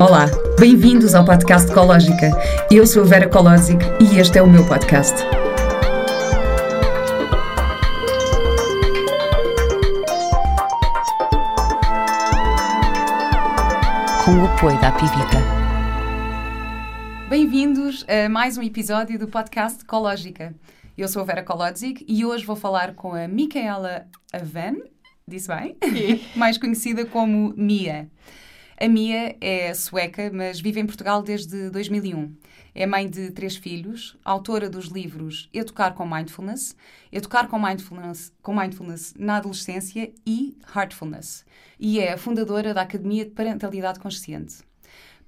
Olá, bem-vindos ao podcast Ecológica. Eu sou a Vera Colosic e este é o meu podcast. Com o apoio da Pivita. Bem-vindos a mais um episódio do podcast Ecológica. Eu sou a Vera Kolodzik e hoje vou falar com a Micaela Avan, disse bem? mais conhecida como Mia. A Mia é sueca, mas vive em Portugal desde 2001. É mãe de três filhos, autora dos livros Educar com Mindfulness, Educar com Mindfulness, com Mindfulness na Adolescência e Heartfulness. E é fundadora da Academia de Parentalidade Consciente.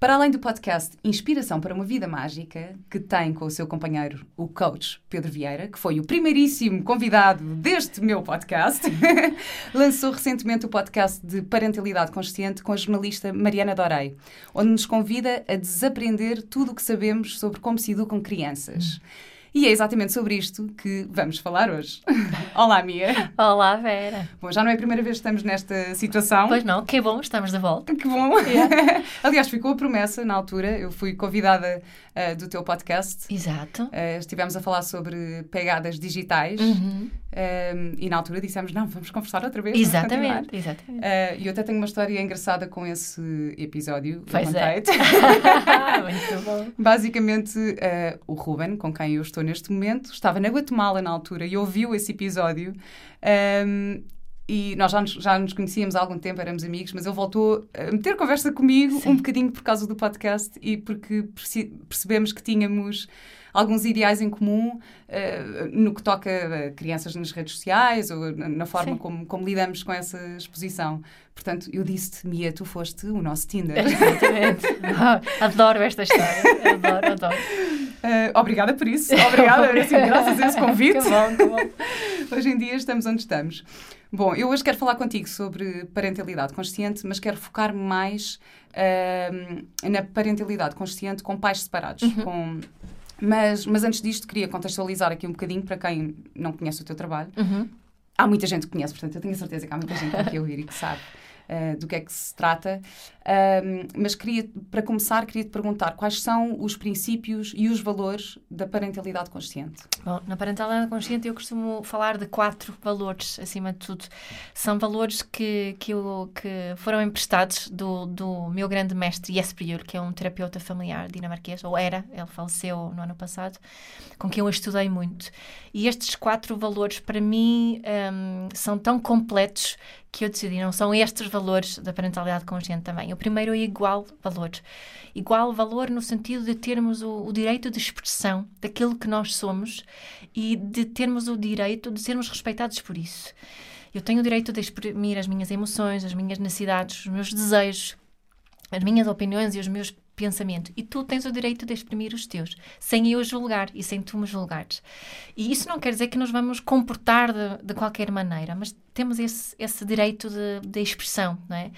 Para além do podcast Inspiração para uma Vida Mágica, que tem com o seu companheiro, o coach Pedro Vieira, que foi o primeiríssimo convidado deste meu podcast, lançou recentemente o podcast de Parentalidade Consciente com a jornalista Mariana Dorei, onde nos convida a desaprender tudo o que sabemos sobre como se educam crianças. Hum. E é exatamente sobre isto que vamos falar hoje. Olá, Mia. Olá, Vera. Bom, já não é a primeira vez que estamos nesta situação. Pois não, que bom, estamos de volta. Que bom. Yeah. Aliás, ficou a promessa na altura, eu fui convidada uh, do teu podcast. Exato. Uh, estivemos a falar sobre pegadas digitais uhum. uh, e na altura dissemos, não, vamos conversar outra vez. Exatamente, exatamente. E eu até tenho uma história engraçada com esse episódio. Pois é. Muito bom. Basicamente, o Ruben, com quem eu estou neste momento, estava na Guatemala na altura e ouviu esse episódio. Um, e nós já nos, já nos conhecíamos há algum tempo, éramos amigos, mas ele voltou a meter conversa comigo Sim. um bocadinho por causa do podcast e porque percebemos que tínhamos alguns ideais em comum uh, no que toca a crianças nas redes sociais ou na forma como, como, lidamos com essa exposição. Portanto, eu disse-te, Mia, tu foste o nosso Tinder. Exatamente. adoro esta história. Adoro, adoro. Uh, obrigada por isso. Obrigada, assim, graças a esse convite. que bom, que bom. Hoje em dia estamos onde estamos. Bom, eu hoje quero falar contigo sobre parentalidade consciente, mas quero focar mais uh, na parentalidade consciente com pais separados, uhum. com mas, mas antes disto, queria contextualizar aqui um bocadinho para quem não conhece o teu trabalho. Uhum. Há muita gente que conhece, portanto, eu tenho a certeza que há muita gente aqui a ouvir e que sabe uh, do que é que se trata. mas queria, para começar, queria te perguntar quais são os princípios e os valores da parentalidade consciente. Bom, na parentalidade consciente eu costumo falar de quatro valores, acima de tudo. São valores que, que, eu, que foram emprestados do, do meu grande mestre Jesper que é um terapeuta familiar dinamarquês, ou era, ele faleceu no ano passado, com quem eu estudei muito. E estes quatro valores, para mim, um, são tão completos que eu decidi, não são estes valores da parentalidade consciente também. O primeiro é igual valor. Igual valor no sentido de termos o, o, direito de expressão daquilo que nós somos e de termos o direito de sermos respeitados por isso. Eu tenho o direito de exprimir as minhas emoções, as minhas necessidades, os meus desejos, as minhas opiniões e os meus pensamento e tu tens o direito de exprimir os teus, sem eu julgar e sem tu me julgares. E isso não quer dizer que nos vamos comportar de, de qualquer maneira, mas temos esse, esse direito de, de expressão, não é?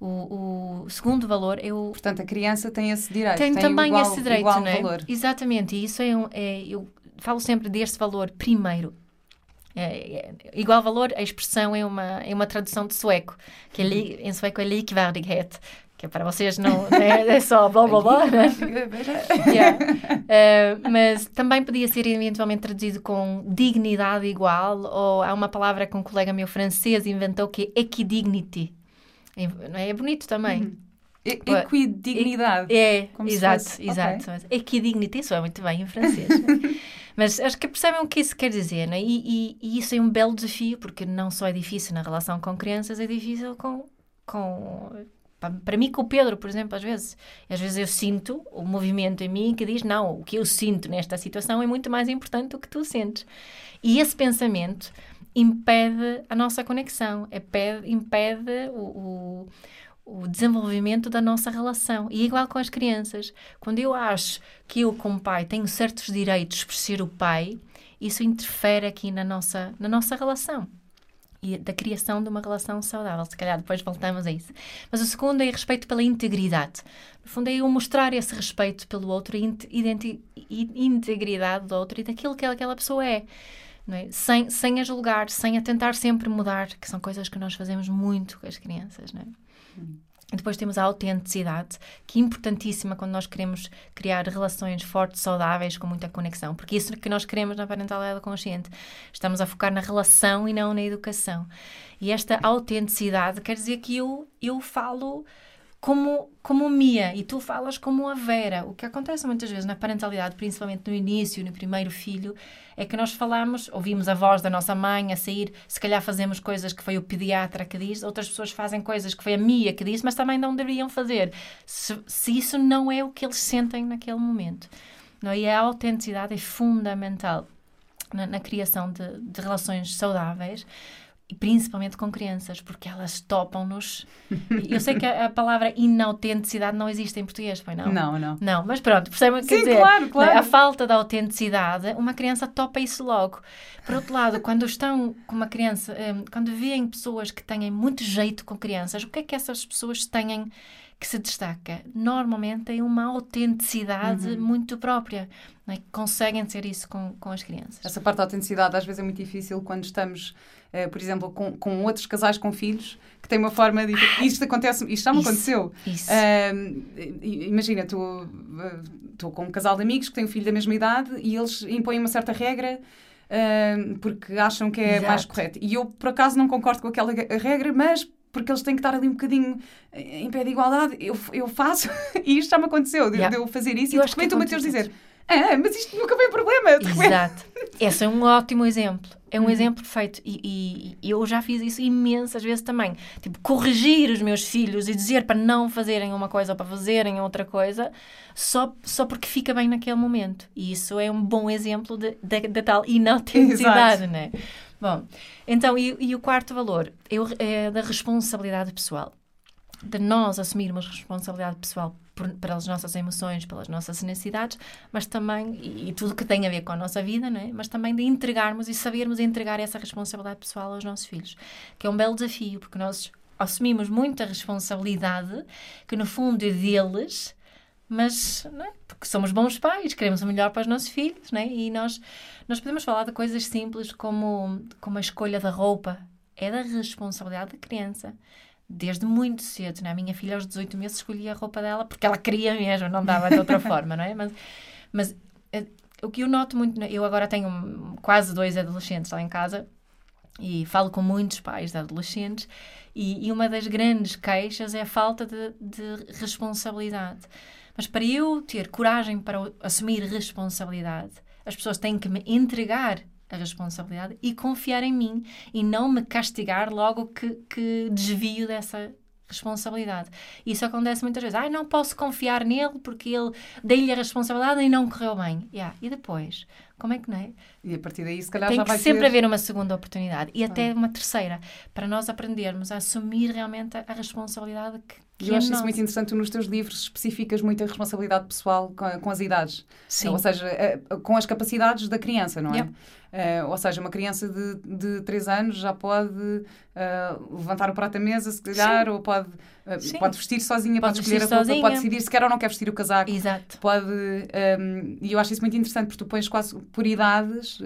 O, o, segundo valor é o... Portanto, a criança tem esse direito. Tem, tem também igual, esse direito, igual não é? valor. Exatamente, e isso é, um, é eu falo sempre deste valor primeiro, é, é, igual valor, a expressão é uma, é uma tradução de sueco, que é li, em sueco é likvärdighet, que é para vocês não é, é só blá blá blá. Né? yeah. uh, mas também podia ser eventualmente traduzido com dignidade igual, ou há uma palavra que um colega meu francês inventou que é equidignity. É, é bonito também. Uhum. Equidignidade. É, exato, fosse... exato. Okay. Equidignity, isso é muito bem em francês. Mas acho que percebem o que isso quer dizer, né? E, e, e, isso é um belo desafio, porque não só é difícil na relação com crianças, é difícil com, com para mim, com o Pedro, por exemplo, às vezes. Às vezes eu sinto o movimento em mim que diz: não, o que eu sinto nesta situação é muito mais importante do que tu sentes. E esse pensamento impede a nossa conexão, impede, impede o, o, o desenvolvimento da nossa relação. E é igual com as crianças. Quando eu acho que eu, como pai, tenho certos direitos por ser o pai, isso interfere aqui na nossa, na nossa relação e da criação de uma relação saudável. Se calhar depois voltamos a isso. Mas o segundo é respeito pela integridade. No fundo, é eu mostrar esse respeito pelo outro e integridade do outro e daquilo que aquela pessoa é. É? Sem, sem a julgar, sem a tentar sempre mudar, que são coisas que nós fazemos muito com as crianças. Não é? Depois temos a autenticidade, que é importantíssima quando nós queremos criar relações fortes, saudáveis, com muita conexão, porque isso que nós queremos na parentalidade consciente. Estamos a focar na relação e não na educação. E esta autenticidade quer dizer que eu, eu falo como, como Mia e tu falas como a Vera. O que acontece muitas vezes na parentalidade, principalmente no início, no primeiro filho, é que nós falamos, ouvimos a voz da nossa mãe a sair, se calhar fazemos coisas que foi o pediatra que diz, outras pessoas fazem coisas que foi a Mia que disse, mas também não deveriam fazer, se, se isso não é o que eles sentem naquele momento. Não? É? E a autenticidade é fundamental na, na criação de, de relações saudáveis principalmente com crianças, porque elas topam-nos. Eu sei que a, a, palavra inautenticidade não existe em português, foi não? Não, não. Não, mas pronto, percebem o que quer dizer? claro, claro. A falta de autenticidade, uma criança topa isso logo. Por outro lado, quando estão com uma criança, um, quando veem pessoas que têm muito jeito com crianças, o que é que essas pessoas têm que se destaca? Normalmente tem uma autenticidade uhum. muito própria. É? Conseguem ter isso com, com as crianças. Essa parte da autenticidade às vezes é muito difícil quando estamos uh, por exemplo, com, com outros casais com filhos que têm uma forma de. Isto acontece, isto já me isso, aconteceu. Isso. Uh, imagina, estou uh, com um casal de amigos que têm um filho da mesma idade e eles impõem uma certa regra. Porque acham que é Exato. mais correto. E eu, por acaso, não concordo com aquela regra, mas porque eles têm que estar ali um bocadinho em pé de igualdade, eu, eu faço, e isto já me aconteceu, de, yeah. de eu fazer isso, eu e de repente o Mateus dizer, ah, mas isto nunca foi problema. Exato. Esse é um ótimo exemplo. É um uhum. exemplo perfeito. E, e, eu já fiz isso imensas vezes também. Tipo, corrigir os meus filhos e dizer para não fazerem uma coisa ou para fazerem outra coisa, só, só porque fica bem naquele momento. E isso é um bom exemplo de, de, de tal inautenticidade, né? Bom, então, e, e o quarto valor é, é da responsabilidade pessoal. De nós assumirmos responsabilidade pessoal por, pelas nossas emoções, pelas nossas necessidades, mas também, e, e, tudo que tem a ver com a nossa vida, não é? mas também de entregarmos e sabermos entregar essa responsabilidade pessoal aos nossos filhos, que é um belo desafio, porque nós assumimos muita responsabilidade, que no fundo é deles, mas é? porque somos bons pais, queremos o melhor para os nossos filhos, não é? e nós, nós podemos falar de coisas simples como, como a escolha da roupa, é da responsabilidade da criança desde muito cedo. Né? A minha filha, aos 18 meses, escolhia a roupa dela porque ela queria mesmo, não dava de outra forma, não é? Mas, mas eh, o que eu noto muito, eu agora tenho quase dois adolescentes lá em casa e falo com muitos pais de adolescentes e, e uma das grandes queixas é a falta de, de responsabilidade. Mas para eu ter coragem para assumir responsabilidade, as pessoas têm que me entregar a responsabilidade e confiar em mim e não me castigar logo que, que desvio dessa responsabilidade. Isso acontece muitas vezes. Ah, não posso confiar nele porque ele dei-lhe a responsabilidade e não correu bem. Yeah. E depois? Como é que não é? E a partir daí, se calhar, Tem já vai sempre ser... haver uma segunda oportunidade e ah. até uma terceira, para nós aprendermos a assumir realmente a, a responsabilidade que, que eu é acho isso muito interessante. nos teus livros especificas muito a responsabilidade pessoal com, com as idades. Sim. Ou seja, com as capacidades da criança, não é? Yep. Uh, ou seja, uma criança de, de 3 anos já pode uh, levantar o prato da mesa, se calhar, Sim. ou pode, uh, pode vestir sozinha, pode, pode escolher a roupa, sozinha. pode decidir se quer ou não quer vestir o casaco. Exato. Pode, um, e eu acho isso muito interessante, porque tu pões quase por idades.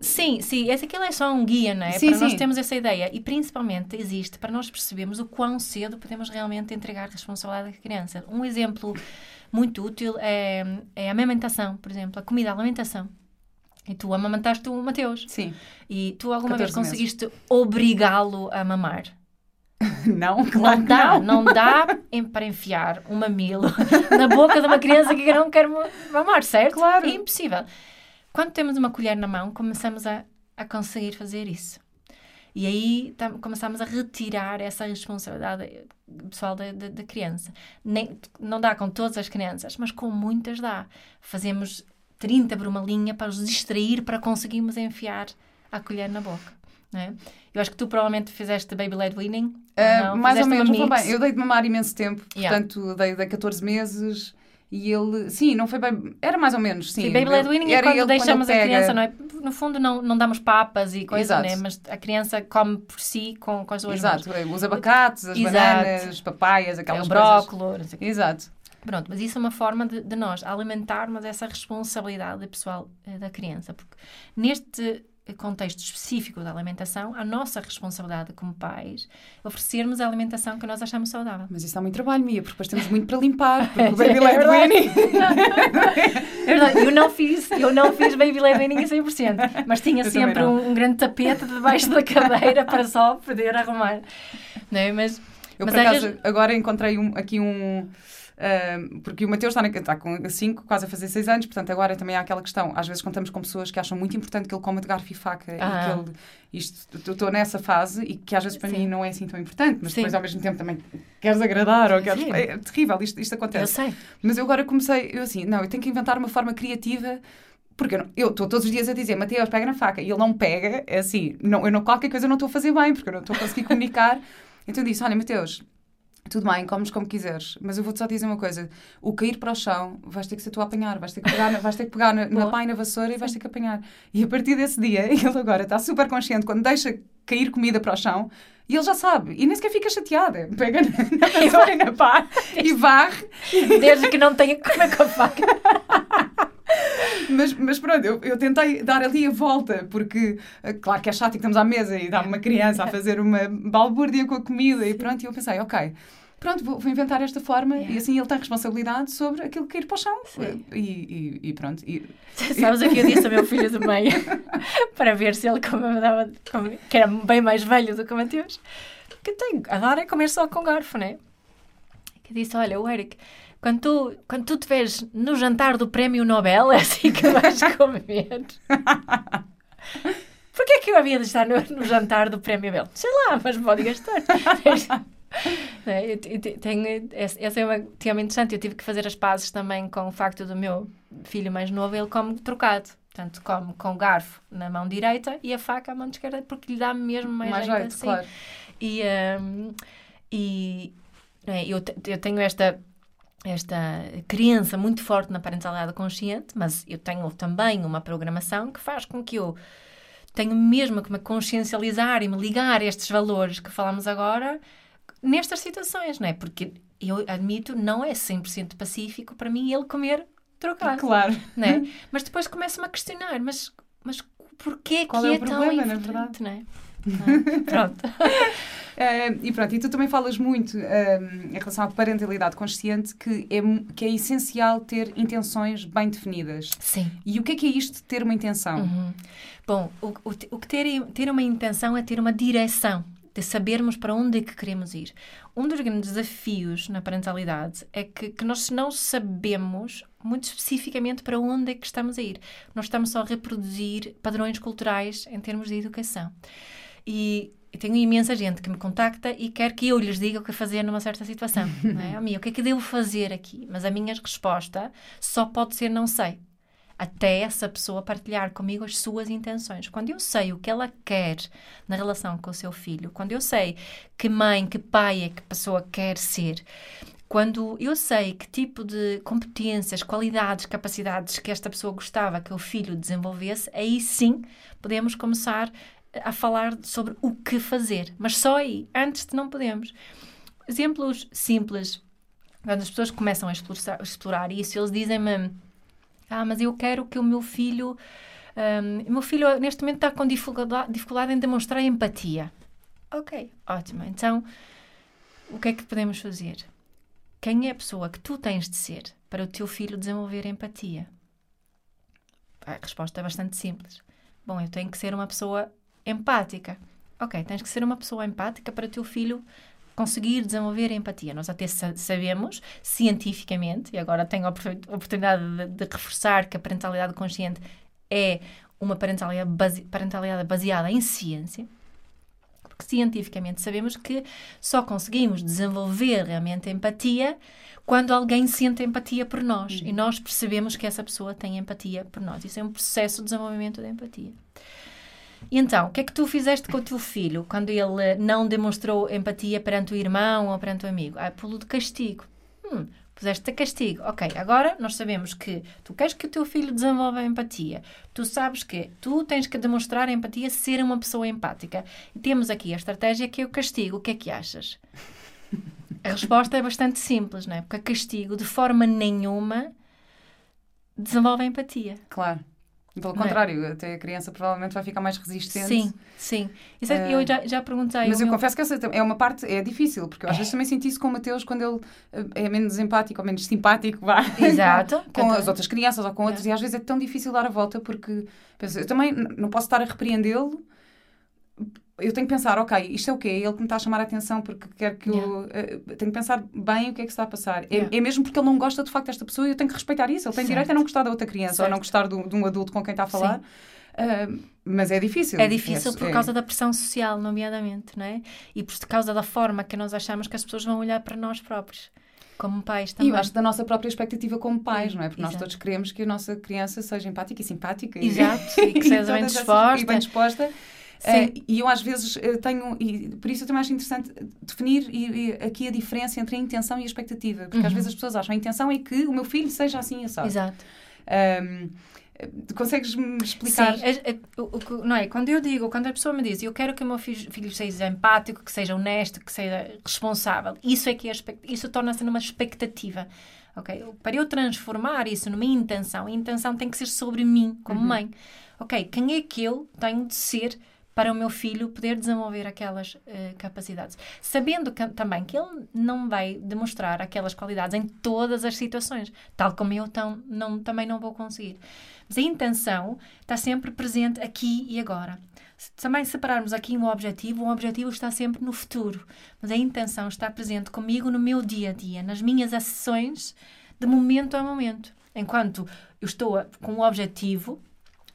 Sim, sim, esse aquilo é só um guia, não é? Sim, para sim. nós termos essa ideia. E principalmente existe para nós percebermos o quão cedo podemos realmente entregar responsabilidade à criança. Um exemplo muito útil é, é a amamentação, por exemplo, a comida, a alimentação. E tu amamantaste o Mateus. Sim. E tu alguma vez conseguiste obrigá-lo a mamar? Não, claro não dá, não. não dá para enfiar um mamilo na boca de uma criança que não quer mamar, certo? Claro. É impossível. Quando temos uma colher na mão, começamos a, a conseguir fazer isso. E aí tam, começamos a retirar essa responsabilidade pessoal da, da, da criança. Nem, não dá com todas as crianças, mas com muitas dá. Fazemos 30 por uma linha para os distrair, para conseguirmos enfiar a colher na boca. É? Eu acho que tu provavelmente fizeste Baby Led Weaning. Uh, mais ou menos, bem. Eu dei de mamar imenso tempo, yeah. portanto, dei, dei 14 meses. E ele, sim, não foi bem. Era mais ou menos, sim. Sim, baby led weaning é quando deixamos quando a criança, não é? No fundo, não, não damos papas e coisas, né? Mas a criança come por si com, com as suas Exato, mãos. os abacates, as Exato. bananas, as papaias, aquelas é, o brócolis. Exato. Pronto, mas isso é uma forma de, de nós alimentarmos essa responsabilidade pessoal eh, da criança. Porque neste contexto específico da alimentação, a nossa responsabilidade como pais, oferecermos a alimentação que nós achamos saudável. Mas isso dá muito trabalho, Mia, porque depois temos muito para limpar, porque o baby led weaning... É verdade, eu não fiz, eu não fiz baby led weaning a 100%, mas tinha Eu sempre um, um grande tapete debaixo da cadeira para só poder arrumar. Não é? Mas, Eu, mas por acaso, vezes- agora encontrei um- aqui um... porque o Mateus está, na, está com 5, quase a fazer 6 anos, portanto agora também há aquela questão. Às vezes contamos com pessoas que acham muito importante que ele coma de garfo e faca e Ah. que ele. Isto, eu estou nessa fase e que às vezes para Sim. mim não é assim tão importante, mas Sim. depois ao mesmo tempo também queres agradar ou queres. Sim. É terrível, isto, isto eu acontece. sei. Mas eu agora comecei, eu assim, não, eu tenho que inventar uma forma criativa. Porque eu eu estou todos os dias a dizer, Mateus, pega na faca, e ele não pega, é assim, não, eu não, qualquer coisa eu não estou a fazer bem, porque eu não estou a conseguir comunicar. Então eu disse, olha, Mateus, tudo bem, comes como quiseres, mas eu vou-te só dizer uma coisa, o cair para o chão, vais ter que ser tu a apanhar, vais ter que pegar na, vais ter que pegar na, na pá e na vassoura e vais ter que apanhar. E a partir desse dia, ele agora está super consciente, quando deixa cair comida para o chão, e ele já sabe, e nem sequer fica chateada, pega na, na vassoura e na pá, e varre, Desde que não tenha que comer com a faca. Mas, mas pronto, eu, eu tentei dar ali a volta, porque eh, claro que é chato que estamos à mesa e dá uma criança a fazer uma balbúrdia com a comida e pronto, e eu pensei, ok, pronto, vou, vou inventar esta forma Yeah. e assim ele tem responsabilidade sobre aquilo que cair para o chão. Sim. E, e, e pronto. E, Sabes o que eu disse ao meu filho do meio? Para ver se ele como dava, como- que era bem mais velho do que o Mateus. Que tem, adora é comer só com garfo, né? Que disse, olha, o Eric, quando tu, quando tu te vês no jantar do prémio Nobel, é assim que vais comer. Porquê é que eu havia de estar no, no jantar do prémio Nobel? Sei lá, mas pode gastar. É, tenho, esse esse é um tema interessante. Eu tive que fazer as pazes também com o facto do meu filho mais novo, ele come trocado. Portanto, come com o garfo na mão direita e a faca à mão esquerda, porque lhe dá mesmo mais, mais jeito assim. claro. E, hum, e é, eu, eu tenho esta, esta crença muito forte na parentalidade consciente, mas eu tenho também uma programação que faz com que eu tenho mesmo que me consciencializar e me ligar a estes valores que falamos agora nestas situações, não é? Porque eu admito, não é 100% pacífico para mim ele comer trocado, Claro. não é? Mas depois começo-me a questionar, mas, mas porquê Qual que é é, o tão problema, na importante, não é? É? Pronto. Eh, e pronto, e tu também falas muito eh, em relação à parentalidade consciente que é, que é essencial ter intenções bem definidas. Sim. E o que é que é isto de ter uma intenção? Uhum. Bom, o, o, o que ter, ter uma intenção é ter uma direção, de sabermos para onde é que queremos ir. Um dos grandes desafios na parentalidade é que, que nós não sabemos muito especificamente para onde é que estamos a ir. Nós estamos só a reproduzir padrões culturais em termos de educação. E tenho imensa gente que me contacta e quer que eu lhes diga o que fazer numa certa situação. Não é? O que é que devo fazer aqui? Mas a minha resposta só pode ser não sei até essa pessoa partilhar comigo as suas intenções. Quando eu sei o que ela quer na relação com o seu filho, quando eu sei que mãe, que pai é que a pessoa quer ser, quando eu sei que tipo de competências, qualidades, capacidades que esta pessoa gostava que o filho desenvolvesse, aí sim podemos começar a falar sobre o que fazer. Mas só aí, antes de não podemos. Exemplos simples. Quando as pessoas começam a explorar, explorar isso, eles dizem-me ah, mas eu quero que o meu filho. o meu filho neste momento está com dificuldade, dificuldade em demonstrar empatia. Ok, ótimo. Então, o que é que podemos fazer? Quem é a pessoa que tu tens de ser para o teu filho desenvolver empatia? A resposta é bastante simples. Bom, eu tenho que ser uma pessoa empática. Ok, tens que ser uma pessoa empática para o teu filho conseguir desenvolver empatia. Nós até sa- sabemos, cientificamente, e agora tenho a opor- oportunidade de, de reforçar que a parentalidade consciente é uma parentalidade, base- parentalidade baseada em ciência, porque cientificamente sabemos que só conseguimos desenvolver realmente empatia quando alguém sente empatia por nós e nós percebemos que essa pessoa tem empatia por nós. Isso é um processo de desenvolvimento de empatia. E então, o que é que tu fizeste com o teu filho quando ele não demonstrou empatia perante o irmão ou perante o amigo? Ah, pô-lo de castigo. Hum, puseste-te a castigo. Ok, agora nós sabemos que tu queres que o teu filho desenvolva empatia. Tu sabes que tu tens que demonstrar empatia, ser uma pessoa empática. E temos aqui a estratégia que é o castigo. O que é que achas? A resposta é bastante simples, não é? Porque castigo, de forma nenhuma, desenvolve empatia. Claro. Pelo Não é? contrário, até a criança provavelmente vai ficar mais resistente. Sim, sim. Isso é- eu já, já perguntei. Mas eu meu- confesso que essa é uma parte, é difícil, porque eu às vezes também senti isso com o Mateus quando ele eh, é menos empático ou menos simpático, vá. Exato. com as outras crianças ou com outros, e às vezes é tão difícil dar a volta porque penso, eu também não posso estar a repreendê-lo. Eu tenho que pensar, ok, isto é o quê? É ele que me está a chamar a atenção porque quer que eu. eh, tenho que pensar bem o que é que está a passar. É, Yeah. é mesmo porque ele não gosta de facto desta pessoa e eu tenho que respeitar isso. Ele tem Certo. direito a não gostar da outra criança ou Certo. não gostar do- de um adulto com quem está a falar. Ah, mas é difícil. É difícil por é- causa da pressão social, nomeadamente, não é? E por causa da forma que nós achamos que as pessoas vão olhar para nós próprios, como pais E também. eu acho da nossa própria expectativa como pais, não é? Porque nós Exato. todos queremos que a nossa criança seja empática e simpática. e- Exato, e que seja bem disposta. E bem disposta. Eh, e eu às vezes eh, tenho, e por isso eu também acho interessante definir e, e aqui a diferença entre a intenção e a expectativa. Porque às Uhum. vezes as pessoas acham a intenção é que o meu filho seja assim assado. Exato. Eh, Consegues-me explicar? Sim, é- é- o- não é? Quando eu digo, quando a pessoa me diz, eu quero que o meu filho, filho seja empático, que seja honesto, que seja responsável, isso é que é, isso torna-se numa expectativa. Ok? Para eu transformar isso numa intenção, a intenção tem que ser sobre mim, como Uhum. mãe. Ok, quem é que eu tenho de ser para o meu filho poder desenvolver aquelas eh, capacidades? Sabendo que- também que ele não vai demonstrar aquelas qualidades em todas as situações, tal como eu tão, não, também não vou conseguir. Mas a intenção está sempre presente aqui e agora. Se também separarmos aqui um objetivo, o objetivo está sempre no futuro. Mas a intenção está presente comigo no meu dia a dia, nas minhas ações de momento a momento. Enquanto eu estou com um objetivo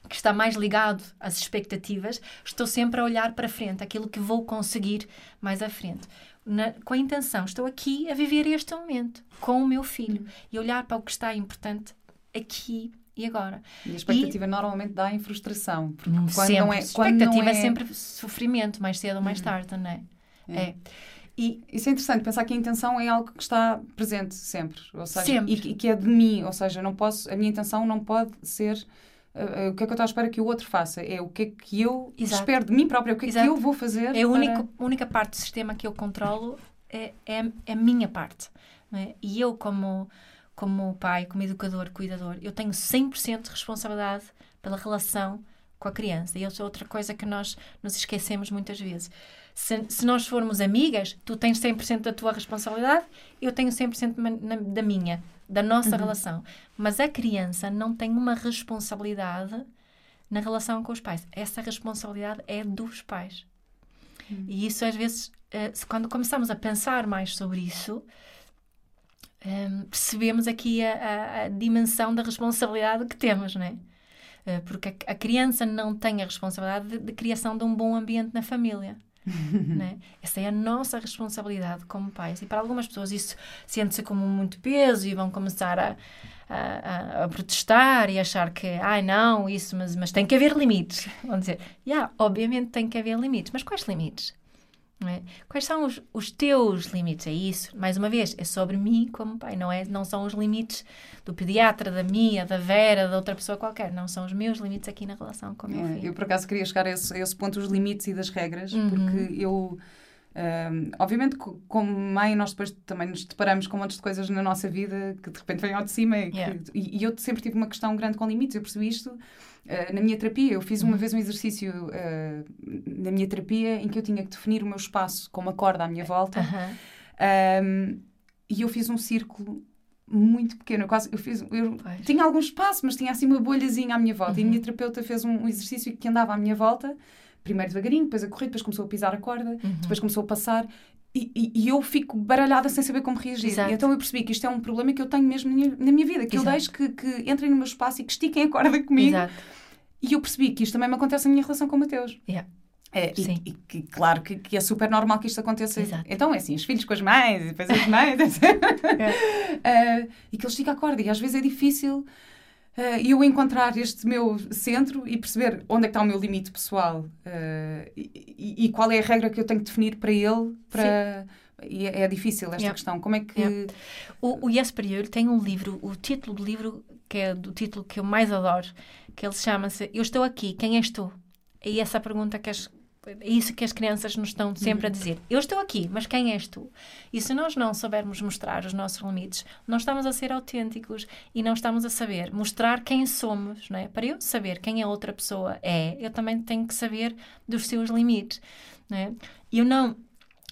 que está mais ligado às expectativas, estou sempre a olhar para frente, aquilo que vou conseguir mais à frente. Na- com a intenção, estou aqui a viver este momento com o meu filho e olhar para o que está importante aqui e agora. E a expectativa normalmente dá em frustração. Porque quando sempre. não é. Quando expectativa não é... sempre sofrimento, mais cedo ou mais Uhum. tarde, não é? É. É. E Isso é interessante, pensar que a intenção é algo que está presente sempre. Ou seja, Sempre. E, que- e que é de mim. Ou seja, não posso, a minha intenção não pode ser uh, uh, o que é que eu estou à espera que o outro faça. É o que é que eu Exato. espero de mim própria. O que é Exato. que eu vou fazer. é a para- única, a única parte do sistema que eu controlo é, é, é a minha parte. é? E eu, como, como pai, como educador, cuidador, eu tenho 100% de responsabilidade pela relação com a criança. E isso é outra coisa que nós nos esquecemos muitas vezes. Se, se nós formos amigas, tu tens 100% da tua responsabilidade, eu tenho 100% ma- na- da minha, da nossa relação. Mas a criança não tem uma responsabilidade na relação com os pais. Essa responsabilidade é dos pais. E isso às vezes, eh, quando começamos a pensar mais sobre isso, em, percebemos aqui a, a- a dimensão da responsabilidade que temos, não é? Eh, Porque a, a criança não tem a responsabilidade de, de criação de um bom ambiente na família. não é? Essa é a nossa responsabilidade como pais. E para algumas pessoas isso sente-se como muito peso e vão começar a, a, a- protestar e achar que, ai não, isso, mas, mas tem que haver limites. Vão dizer, yeah, obviamente tem que haver limites, mas quais limites? É? Quais são os, os teus limites? É isso, mais uma vez, é sobre mim como pai, não, é, não são os limites do pediatra, da minha, da Vera, da outra pessoa qualquer, não são os meus limites aqui na relação com o meu É, filho. eu, por acaso, queria chegar a esse, a esse ponto dos limites e das regras, Uhum. porque eu. ahm, obviamente, co- como mãe, nós depois também nos deparamos com montes de coisas na nossa vida que de repente vêm ao de cima. e que- Yeah. e, e eu sempre tive uma questão grande com limites. Eu percebi isto na minha terapia. Eu fiz uma Uhum. vez um exercício ah, na minha terapia em que eu tinha que definir o meu espaço com uma corda à minha volta. Aham. Ahm, e eu fiz um círculo muito pequeno. Eu quase, eu fiz, eu Pois. tinha algum espaço, mas tinha assim uma bolhazinha à minha volta. E a Uhum. minha terapeuta fez um, um exercício que andava à minha volta, primeiro devagarinho, depois a correr, depois começou a pisar a corda, Uhum. depois começou a passar. E, e- e eu fico baralhada sem saber como reagir. Exato. Então eu percebi que isto é um problema que eu tenho mesmo na minha, vida, que eu Exato. deixo que, que entrem no meu espaço e que estiquem a corda comigo. Exato. E eu percebi que isto também me acontece na minha relação com o Mateus. Yeah. É, e- e, que, claro que, que é super normal que isto aconteça. Exato. Então é assim, os filhos com as mães, e depois as mães. Ah, e que eles ficam a corda. E às vezes é difícil ah, eu encontrar este meu centro e perceber onde é que está o meu limite pessoal ah, e, e- e qual é a regra que eu tenho que definir para ele. Para... E é, é difícil esta Yeah. questão. Como é que. Yeah. O, o Jesper Juhl tem um livro, o título do livro, que é do título que eu mais adoro, que ele chama-se Eu Estou Aqui, Quem És Tu? E essa pergunta que, as, é isso que as crianças nos estão sempre a Uhum. dizer. Eu estou aqui, mas quem és tu? E se nós não soubermos mostrar os nossos limites, não estamos a ser autênticos e não estamos a saber mostrar quem somos, não é? Para eu saber quem a outra pessoa é, eu também tenho que saber dos seus limites, não é? E eu não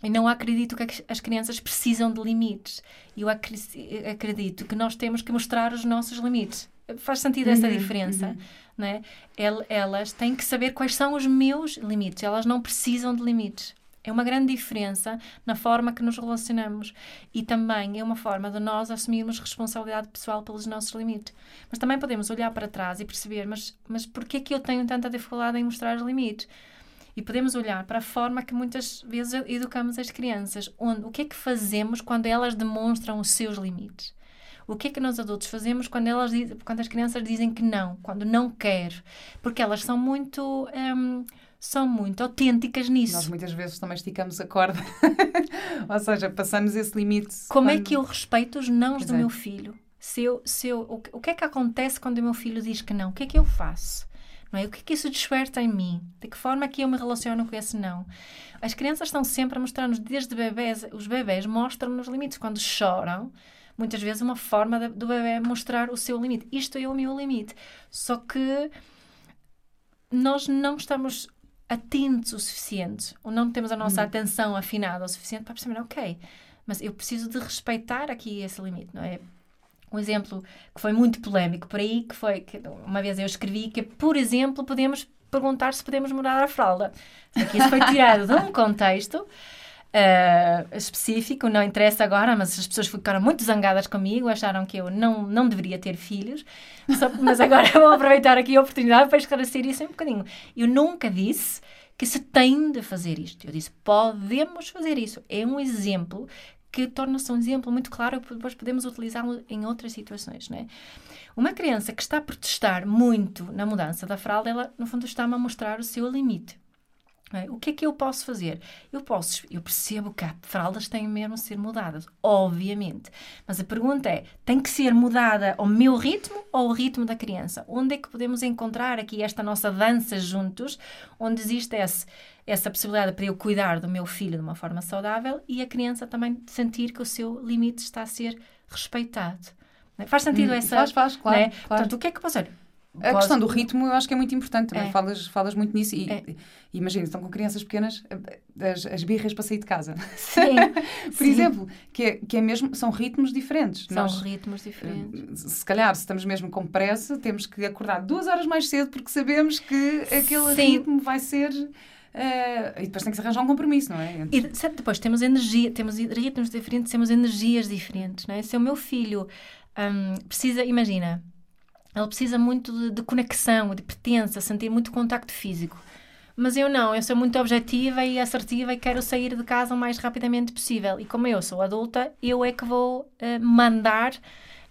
eu não acredito que as crianças precisam de limites. Eu acre- acredito que nós temos que mostrar os nossos limites. Faz sentido essa Uhum, diferença, uhum. não é? El- Elas têm que saber quais são os meus limites. Elas não precisam de limites. É uma grande diferença na forma que nos relacionamos e também é uma forma de nós assumirmos responsabilidade pessoal pelos nossos limites. Mas também podemos olhar para trás e perceber, mas, mas porquê que eu tenho tanta dificuldade em mostrar os limites? E podemos olhar para a forma que muitas vezes educamos as crianças, onde o que é que fazemos quando elas demonstram os seus limites? O que é que nós adultos fazemos quando, elas, diz- quando as crianças dizem que não, quando não quer? Porque elas são muito, hum, são muito autênticas nisso. Nós muitas vezes também esticamos a corda. Ou seja, passamos esse limite. Como é quando- que eu respeito os nãos do é. meu filho? Se eu, se eu, o, que- o que é que acontece quando o meu filho diz que não? O que é que eu faço? Não é? O que é que isso desperta em mim? De que forma é que eu me relaciono com esse não? As crianças estão sempre a mostrar-nos, desde bebés, os bebés mostram-nos limites. Quando choram, muitas vezes uma forma de- do bebê mostrar o seu limite. Isto é o meu limite. Só que nós não estamos atentos o suficiente, ou não temos a nossa atenção afinada o suficiente para perceber, ok, mas eu preciso de respeitar aqui esse limite, não é? Um exemplo que foi muito polémico por aí, que foi que uma vez eu escrevi que, por exemplo, podemos perguntar se podemos mudar a fralda. Aqui isso foi tirado de um contexto eh, específico, não interessa agora, mas as pessoas ficaram muito zangadas comigo, acharam que eu não, não deveria ter filhos, Só- mas agora vou aproveitar aqui a oportunidade para esclarecer isso um bocadinho. Eu nunca disse que se tem de fazer isto. Eu disse, podemos fazer isso. É um exemplo que torna-se um exemplo muito claro que depois podemos utilizá-lo em outras situações, não é? Uma criança que está a protestar muito na mudança da fralda, ela, no fundo, está-me a mostrar o seu limite. É? O que é que eu posso fazer? Eu posso, eu percebo que há fraldas têm mesmo de ser mudadas, obviamente. Mas a pergunta é: tem que ser mudada ao meu ritmo ou ao ritmo da criança? Onde é que podemos encontrar aqui esta nossa dança juntos, onde existe esse, essa possibilidade para eu cuidar do meu filho de uma forma saudável e a criança também sentir que o seu limite está a ser respeitado? É? Faz sentido Hum, essa. faz, faz, claro, não é? claro. Portanto, o que é que posso olha, A questão do ritmo eu acho que é muito importante também. É. Falas, falas muito nisso e, É. imagina, estão com crianças pequenas, as, as birras para sair de casa. Sim. Por Sim. exemplo, que é, que é mesmo, são ritmos diferentes. São Nós, ritmos diferentes. se calhar, se estamos mesmo com pressa, temos que acordar duas horas mais cedo porque sabemos que aquele Sim. ritmo vai ser. eh, e depois tem que se arranjar um compromisso, não é? Entre- E certo, depois temos energia, temos ritmos diferentes, temos energias diferentes, não é? Se o meu filho hum, precisa, imagina, ele precisa muito de, de conexão, de pertença, sentir muito contacto físico. Mas eu não, eu sou muito objetiva e assertiva e quero sair de casa o mais rapidamente possível. E como eu sou adulta, eu é que vou eh, mandar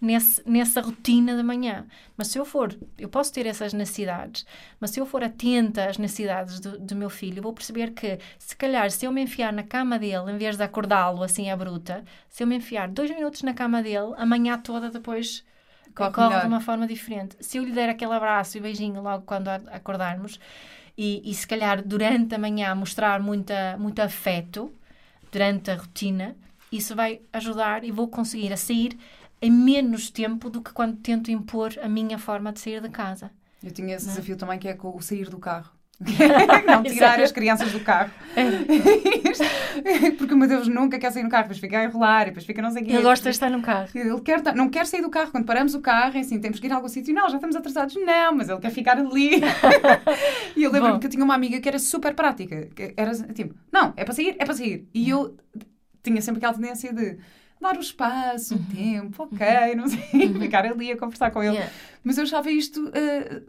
nesse, nessa rotina da manhã. Mas se eu for, eu posso ter essas necessidades, mas se eu for atenta às necessidades do, do meu filho, vou perceber que, se calhar, se eu me enfiar na cama dele, em vez de acordá-lo assim à bruta, se eu me enfiar dois minutos na cama dele, a manhã toda depois Corre de uma forma diferente. Se eu lhe der aquele abraço e beijinho logo quando acordarmos, e, e se calhar durante a manhã mostrar muita, muito afeto, durante a rotina, isso vai ajudar e vou conseguir a sair em menos tempo do que quando tento impor a minha forma de sair de casa. Eu tinha esse Não é? desafio também que é o sair do carro. não tirar as crianças do carro. Porque o meu Deus nunca quer sair no carro, depois fica a enrolar e depois fica não sei o quê. Ele gosta de estar no carro. Ele quer, não quer sair do carro. Quando paramos o carro, é assim, temos que ir a algum sítio. Não, já estamos atrasados. Não, mas ele quer ficar ali. e eu lembro-me que eu tinha uma amiga que era super prática. Que era tipo, não, é para sair, é para sair. E eu tinha sempre aquela tendência de dar o espaço, o tempo, ok, não sei, ficar ali a conversar com ele. Yeah. Mas eu achava isto eh,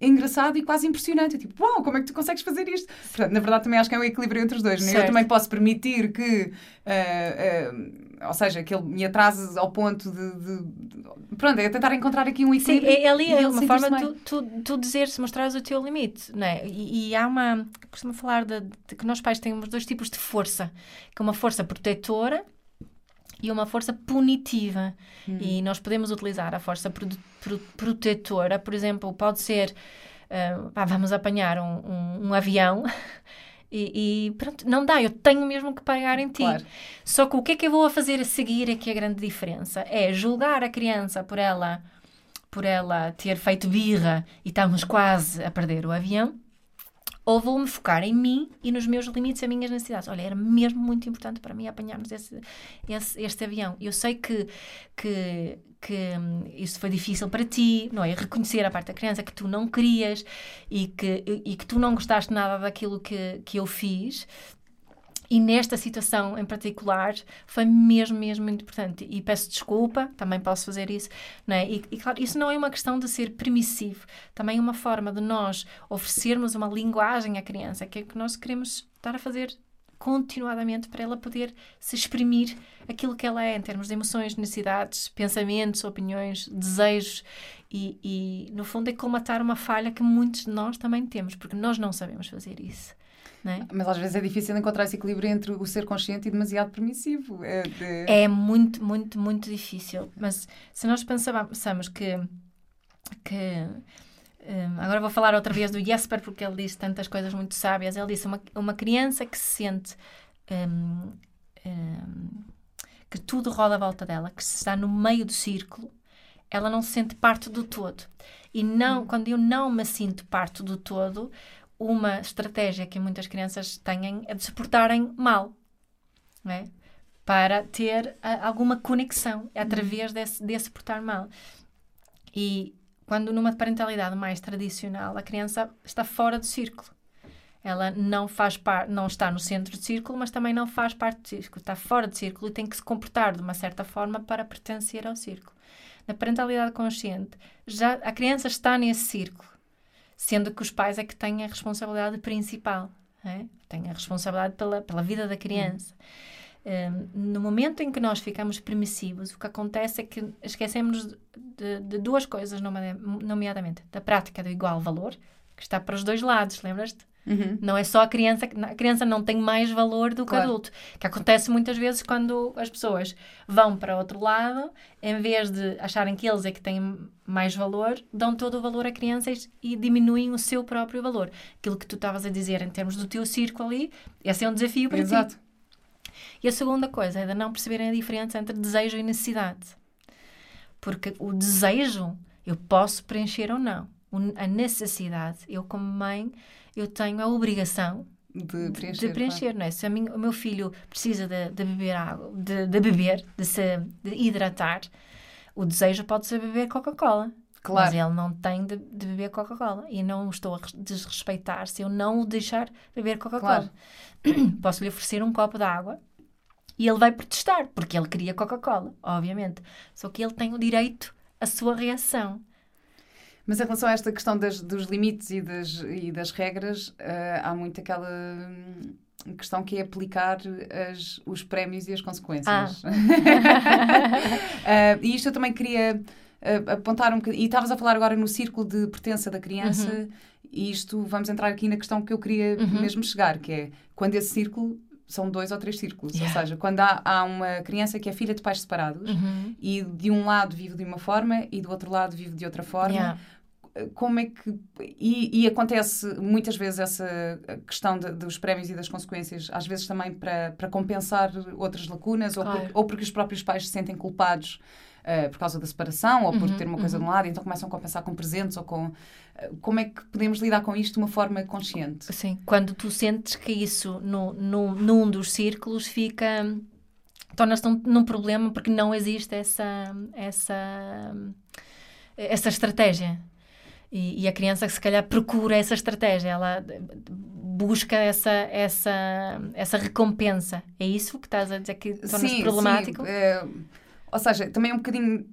engraçado e quase impressionante. Eu, tipo, uau, como é que tu consegues fazer isto? Portanto, na verdade, também acho que é um equilíbrio entre os dois. né? Eu também posso permitir que, eh, eh, ou seja, que ele me atrase ao ponto de. de- de- pronto, é tentar encontrar aqui um Sim, equilíbrio. é, ali é uma forma de tu, tu, tu dizeres, mostrares o teu limite, não é? E, e há uma, costumo falar de, de que nós pais temos dois tipos de força, que é uma força protetora e uma força punitiva. Hum. E nós podemos utilizar a força pro, pro- protetora, por exemplo, pode ser, ah, pá, vamos apanhar um, um, um avião E, e, pronto, não dá, eu tenho mesmo que pagar em ti. Claro. Só que o que é que eu vou a fazer a seguir é que a grande diferença. É julgar a criança por ela, por ela ter feito birra e estamos quase a perder o avião, ou vou-me focar em mim e nos meus limites e as minhas necessidades. Olha, era mesmo muito importante para mim apanharmos esse, esse, este avião. Eu sei que, que, que hum, isso foi difícil para ti, não é? Reconhecer a parte da criança que tu não querias e que, e que tu não gostaste nada daquilo que, que eu fiz. E nesta situação em particular foi mesmo, mesmo muito importante. E peço desculpa, também posso fazer isso. Não é? e, e, claro, isso não é uma questão de ser permissivo, também é uma forma de nós oferecermos uma linguagem à criança, que é que nós queremos estar a fazer continuadamente para ela poder se exprimir aquilo que ela é em termos de emoções, necessidades, pensamentos, opiniões, desejos e, e no fundo é colmatar uma falha que muitos de nós também temos, porque nós não sabemos fazer isso. É? Mas às vezes é difícil encontrar esse equilíbrio entre o ser consciente e demasiado permissivo. É, de... é muito, muito, muito difícil. Mas se nós pensamos que. que um, agora vou falar outra vez do Jesper, porque ele disse tantas coisas muito sábias. Ele disse: uma, uma criança que se sente. Um, um, que tudo roda à volta dela, que se está no meio do círculo, ela não se sente parte do todo. E não, hum. quando eu não me sinto parte do todo, uma estratégia que muitas crianças têm é de se portarem mal, é? para ter a, alguma conexão através uhum. desse, desse portar mal. E quando numa parentalidade mais tradicional, a criança está fora do círculo. Ela não faz parte, não está no centro do círculo, mas também não faz parte do círculo. Está fora do círculo e tem que se comportar de uma certa forma para pertencer ao círculo. Na parentalidade consciente, já a criança está nesse círculo sendo que os pais é que têm a responsabilidade principal, é? têm a responsabilidade pela, pela vida da criança. Um, no momento em que nós ficamos permissivos, o que acontece é que esquecemos de, de duas coisas, nomeadamente da prática do igual valor, que está para os dois lados, lembras-te? Uhum. Não é só a criança, a criança não tem mais valor do que claro. adulto. Que acontece muitas vezes quando as pessoas vão para outro lado, em vez de acharem que eles é que têm mais valor, dão todo o valor a crianças e diminuem o seu próprio valor. Aquilo que tu estavas a dizer em termos do teu círculo ali, esse é um desafio para Exato. ti. E a segunda coisa é de não perceberem a diferença entre desejo e necessidade. Porque o desejo eu posso preencher ou não. A necessidade, eu como mãe, eu tenho a obrigação de preencher, de preencher claro. não é? Se mim, o meu filho precisa de, de beber água, de, de beber, de se de hidratar, o desejo pode ser beber Coca-Cola. Claro. Mas ele não tem de, de beber Coca-Cola. E não estou a desrespeitar se eu não o deixar beber Coca-Cola. Claro. Posso lhe oferecer um copo de água e ele vai protestar, porque ele queria Coca-Cola, obviamente. Só que ele tem o direito à sua reação. Mas em relação a esta questão das, dos limites e das, e das regras, uh, há muito aquela hum, questão que é aplicar as, os prémios e as consequências. Ah. uh, e isto eu também queria uh, apontar um bocadinho. E estavas a falar agora no círculo de pertença da criança, uhum. e isto vamos entrar aqui na questão que eu queria uhum. mesmo chegar, que é quando esse círculo são dois ou três círculos. Yeah. Ou seja, quando há, há, uma criança que é filha de pais separados uhum. e de um lado vive de uma forma e do outro lado vive de outra forma, yeah como é que. E, e, acontece muitas vezes essa questão de, dos prémios e das consequências, às vezes também para, para compensar outras lacunas, claro. ou, por, ou porque os próprios pais se sentem culpados uh, por causa da separação, ou por uhum, ter uma coisa uhum. de um lado, então começam a compensar com presentes ou com. Uh, como é que podemos lidar com isto de uma forma consciente? Sim, quando tu sentes que isso no, no, num dos círculos fica. torna-se num, num problema porque não existe essa. essa essa estratégia e, e, a criança, se calhar, procura essa estratégia, ela busca essa, essa, essa recompensa. É isso que estás a dizer que torna-se problemático? Sim. É, ou seja, também é um bocadinho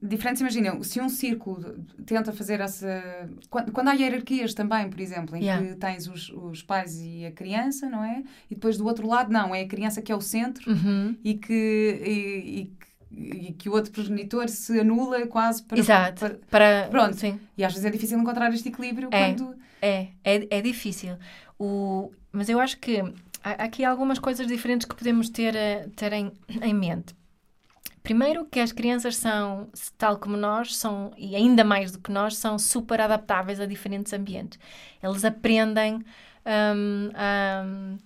diferente. Imagina, se um círculo tenta fazer essa. Quando, quando há hierarquias também, por exemplo, em yeah. que tens os, os pais e a criança, não é? E depois do outro lado, não, é a criança que é o centro uhum. e que. E, e e que o outro progenitor se anula quase para. Exato. Para, para, pronto. Sim. E às vezes é difícil encontrar este equilíbrio é, quando. É, é, é difícil. O, mas eu acho que há aqui algumas coisas diferentes que podemos ter, eh, ter em, em mente. Primeiro, que as crianças são, tal como nós, são, e ainda mais do que nós, são super adaptáveis a diferentes ambientes. Eles aprendem um, um,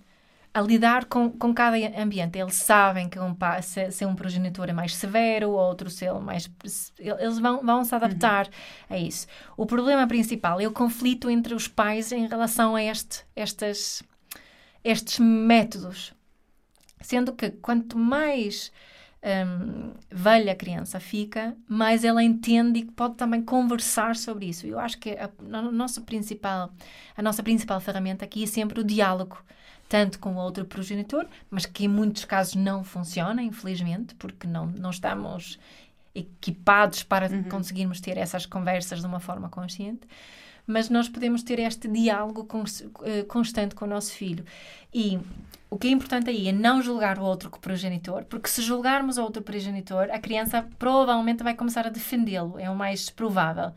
a lidar com, com cada ambiente. Eles sabem que um pai, se, se um progenitor é mais severo, outro se ele mais. Eles vão, vão se adaptar uhum. a isso. O problema principal é o conflito entre os pais em relação a este, estas, estes métodos. Sendo que quanto mais um, velha a criança fica, mais ela entende e pode também conversar sobre isso. Eu acho que a, a, nossa principal, a nossa principal ferramenta aqui é sempre o diálogo tanto com o outro progenitor, mas que em muitos casos não funciona, infelizmente, porque não, não estamos equipados para uhum. conseguirmos ter essas conversas de uma forma consciente. Mas nós podemos ter este diálogo eh, constante com o nosso filho. E o que é importante aí é não julgar o outro progenitor, porque se julgarmos o outro progenitor, a criança provavelmente vai começar a defendê-lo, é o mais provável.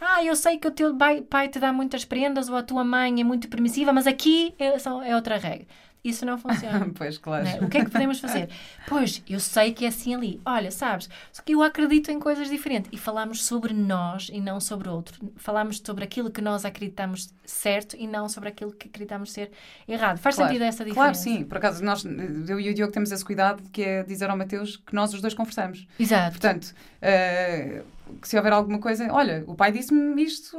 Ah, eu sei que o teu pai te dá muitas prendas ou a tua mãe é muito permissiva, mas aqui é, é outra regra. Isso não funciona. pois, claro. É? O que é que podemos fazer? pois, eu sei que é assim ali. Olha, sabes, só que eu acredito em coisas diferentes. E falamos sobre nós e não sobre outro. Falamos sobre aquilo que nós acreditamos certo e não sobre aquilo que acreditamos ser errado. Faz claro. sentido essa diferença? Claro, sim. Por acaso, nós, eu e o Diogo temos esse cuidado que é dizer ao Mateus que nós os dois conversamos. Exato. Portanto, uh, se houver alguma coisa, olha, o pai disse-me isto,